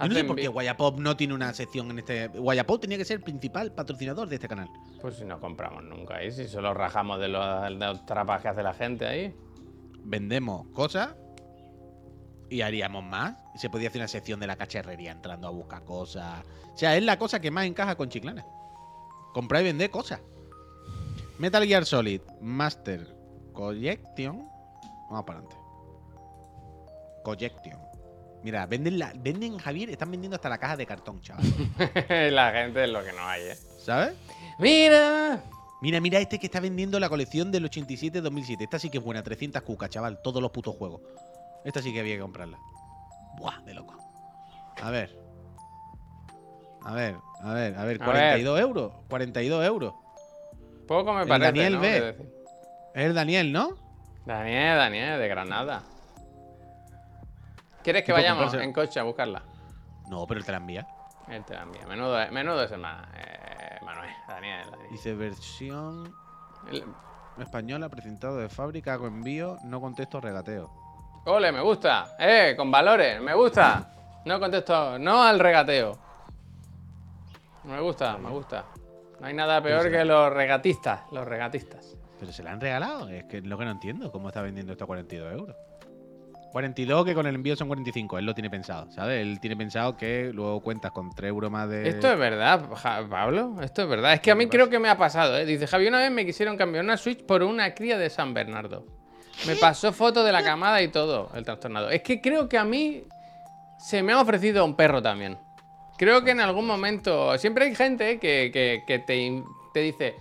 Yo no sé por qué Guayapop no tiene una sección en este. Guayapop tenía que ser el principal patrocinador de este canal. Pues si no compramos nunca ahí, si solo rajamos de los, de los trapas que hace la gente ahí. Vendemos cosas y haríamos más. Y se podía hacer una sección de la cacharrería entrando a buscar cosas. O sea, es la cosa que más encaja con Chiclana. Comprar y vender cosas. Metal Gear Solid Master Collection. Vamos para adelante. Collection. Mira, venden, la, venden, Javier, están vendiendo hasta la caja de cartón, chaval. la gente es lo que no hay, ¿eh? ¿Sabes? ¡Mira! Mira, mira este que está vendiendo la colección del 87-2007. Esta sí que es buena, 300 cucas, chaval. Todos los putos juegos. Esta sí que había que comprarla. Buah, de loco. A ver. A ver, a ver, a ver. A 42 euros. 42 euros. Poco me El parece, Daniel ¿no? B. Es el Daniel, ¿no? Daniel, Daniel, de Granada. ¿Quieres que vayamos comprarse- en coche a buscarla? No, pero él te la envía. Él te la envía. Menudo, menudo es el ma- eh, Manuel. Daniel, Daniel. Dice versión El- española, presentado de fábrica, hago envío, no contesto regateo. Ole, me gusta. Eh, con valores, me gusta. No contesto, no al regateo. Me gusta, me gusta. No hay nada peor que los regatistas, los regatistas. Pero se la han regalado. Es que es lo que no entiendo. ¿Cómo está vendiendo esto a 42 euros? 42 que con el envío son 45. Él lo tiene pensado, ¿sabes? Él tiene pensado que luego cuentas con 3 euros más de... Esto es verdad, Ja- Pablo. Esto es verdad. Es que a mí creo que me ha pasado, ¿eh? Dice Javi, una vez me quisieron cambiar una Switch por una cría de San Bernardo. Me pasó foto de la camada y todo, el trastornado. Es que creo que a mí se me ha ofrecido un perro también. Creo que en algún momento. Siempre hay gente que, que- que te, te dice.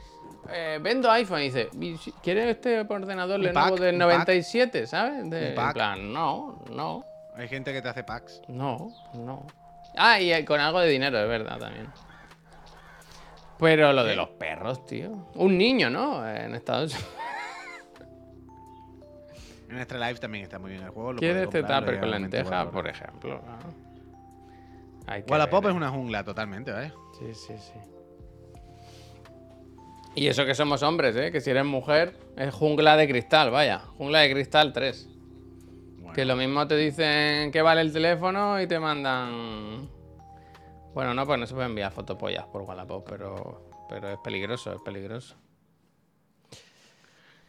Eh, vendo iPhone y dice, "¿Y si- ¿quieres este ordenador Lenovo pack, del un pack. 97? ¿Sabes? De- en plan, no, no, Hay gente que te hace packs. no, no. Ah, y eh, con algo de dinero, es verdad también. Pero lo de los perros, tío. Un niño, ¿no? En Estados Unidos. En Extra Life también está muy bien el juego. ¿Quieres este tupper con legalmente lenteja, por- ejemplo? Wallapop es ¿eh? una jungla totalmente, ¿vale? Sí, sí, sí. Y eso que somos hombres, ¿eh? Que si eres mujer, es jungla de cristal, vaya. Jungla de cristal 3. Bueno, Que lo mismo te dicen que vale el teléfono y te mandan. Bueno, no, pues no se puede enviar fotopollas por Wallapop, pero, pero es peligroso, es peligroso.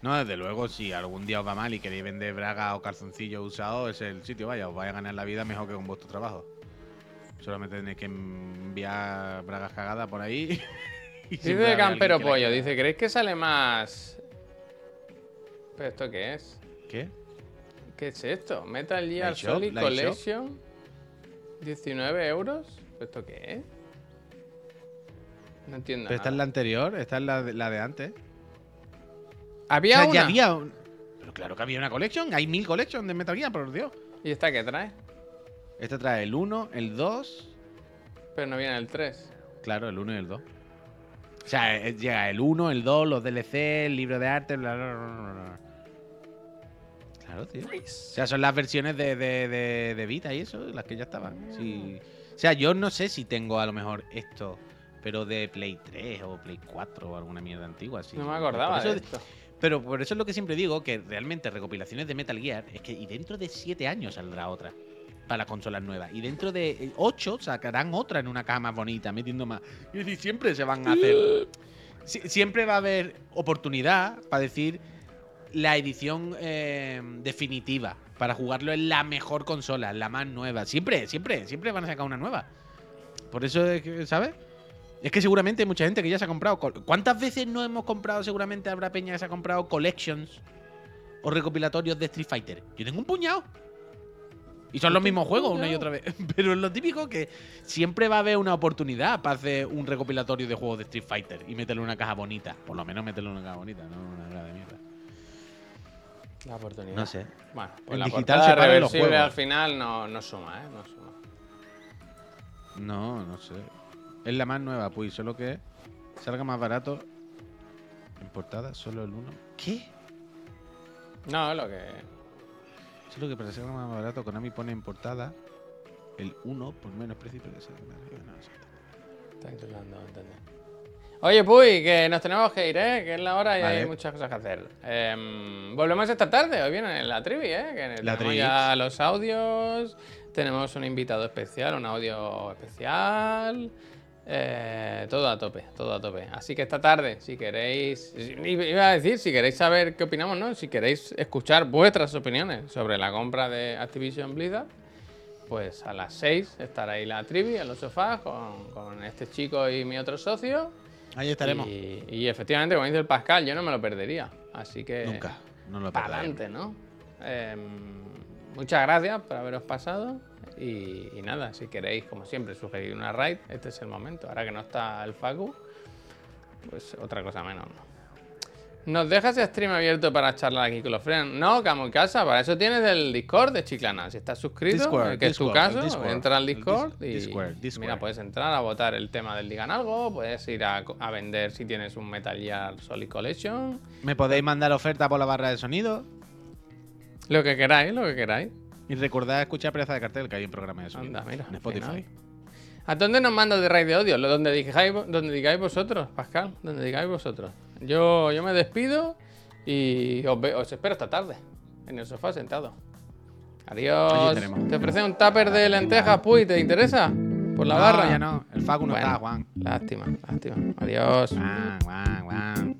No, desde luego, si algún día os va mal y queréis vender braga o calzoncillos usados, es el sitio, vaya, os vais a ganar la vida mejor que con vuestro trabajo. Solamente tenéis que enviar bragas cagadas por ahí. Dice habrá Campero Pollo, dice, ¿creéis que sale más. ¿Pero esto qué es? ¿Qué? ¿Qué es esto? Metal Gear Light Solid Shop. Collection. 19 euros. ¿Esto qué es? No entiendo. Pero esta es nada. la anterior, esta es la de, la de antes. Había O sea, ya una. había un- Pero claro que había una collection, hay mil collections de Metal Gear, por Dios. ¿Y esta qué trae? Esta trae el 1, el 2, Pero no viene el 3. claro, el 1 y el 2. O sea, eh, llega el 1, el 2, los DLC, el libro de arte, bla, bla, bla, bla. Claro, tío. O sea, son las versiones de, de, de, de Vita y eso, las que ya estaban. Sí. O sea, yo no sé si tengo a lo mejor esto, pero de Play 3 o Play 4 o alguna mierda antigua. Así. No me acordaba Por eso- de esto. Pero por eso es lo que siempre digo, que realmente recopilaciones de Metal Gear, es que y dentro de 7 años saldrá otra para las consolas nuevas. Y dentro de 8 sacarán otra en una caja más bonita, metiendo más. Y decir, siempre se van a hacer. Si- siempre va a haber oportunidad para decir la edición eh, definitiva. Para jugarlo en la mejor consola, la más nueva. Siempre, siempre, siempre van a sacar una nueva. Por eso, ¿sabes? Es que seguramente hay mucha gente que ya se ha comprado. ¿Cuántas veces no hemos comprado? Seguramente habrá peña que se ha comprado collections o recopilatorios de Street Fighter. Yo tengo un puñado. Y son los mismos juegos una y otra vez. Pero es lo típico que siempre va a haber una oportunidad para hacer un recopilatorio de juegos de Street Fighter y meterle una caja bonita. Por lo menos meterle una caja bonita, no una caja de mierda. La oportunidad. No sé. Bueno, pues En la digital se los reversible juegos. al final no, no suma, ¿eh? No suma. No, no sé. Es la más nueva, pues, solo que salga más barato. En portada, solo el 1. ¿Qué? No, lo que. Solo que para salga más barato, Konami pone en portada el 1 por menos precio que sé. Está intentando entender. Oye, Puy, que nos tenemos que ir, ¿eh? Que es la hora y Vale. hay muchas cosas que hacer. Em, volvemos esta tarde, hoy viene la trivi, ¿eh? Que La tenemos ya los audios, tenemos un invitado especial, un audio especial. Eh, todo a tope, todo a tope. Así que esta tarde, si queréis, iba a decir, si queréis saber qué opinamos, ¿no? Si queréis escuchar vuestras opiniones sobre la compra de Activision Blizzard, pues a las 6 estará ahí la trivi en los sofás con, con este chico y mi otro socio. Ahí estaremos. Y, y efectivamente, como dice el Pascal, yo no me lo perdería. Así que. Nunca. No lo Para adelante, ¿no? Em, muchas gracias por haberos pasado. Y, y nada, si queréis, como siempre, sugerir una raid, este es el momento. Ahora que no está el Facu, pues otra cosa menos, ¿no? ¿Nos dejas el stream abierto para charlar aquí con los friends? No, Camo Casa, para eso tienes el Discord de Chiclana. Si estás suscrito, Discord, que es tu Discord, caso, Discord, entra al Discord Dis- y Discord, Discord. mira, puedes entrar a votar el tema del Digan Algo, puedes ir a, a vender si tienes un Metal Gear Solid Collection, Me podéis mandar oferta por la barra de sonido lo que queráis, lo que queráis. Y recordad escuchar Preza de Cartel, que hay un programa de Anda, mira, en Spotify. ¿A dónde nos mandas de raid de odio? Donde digáis, donde digáis vosotros, Pascal, donde digáis vosotros. Yo, yo me despido y os, ve- os espero esta tarde en el sofá sentado. Adiós. Te ofrecen un tupper de lentejas, Puy, ¿te interesa? por la No, barra. ya no. El Facu no Bueno. está, Juan. Lástima, lástima. Adiós. Juan, Juan, Juan.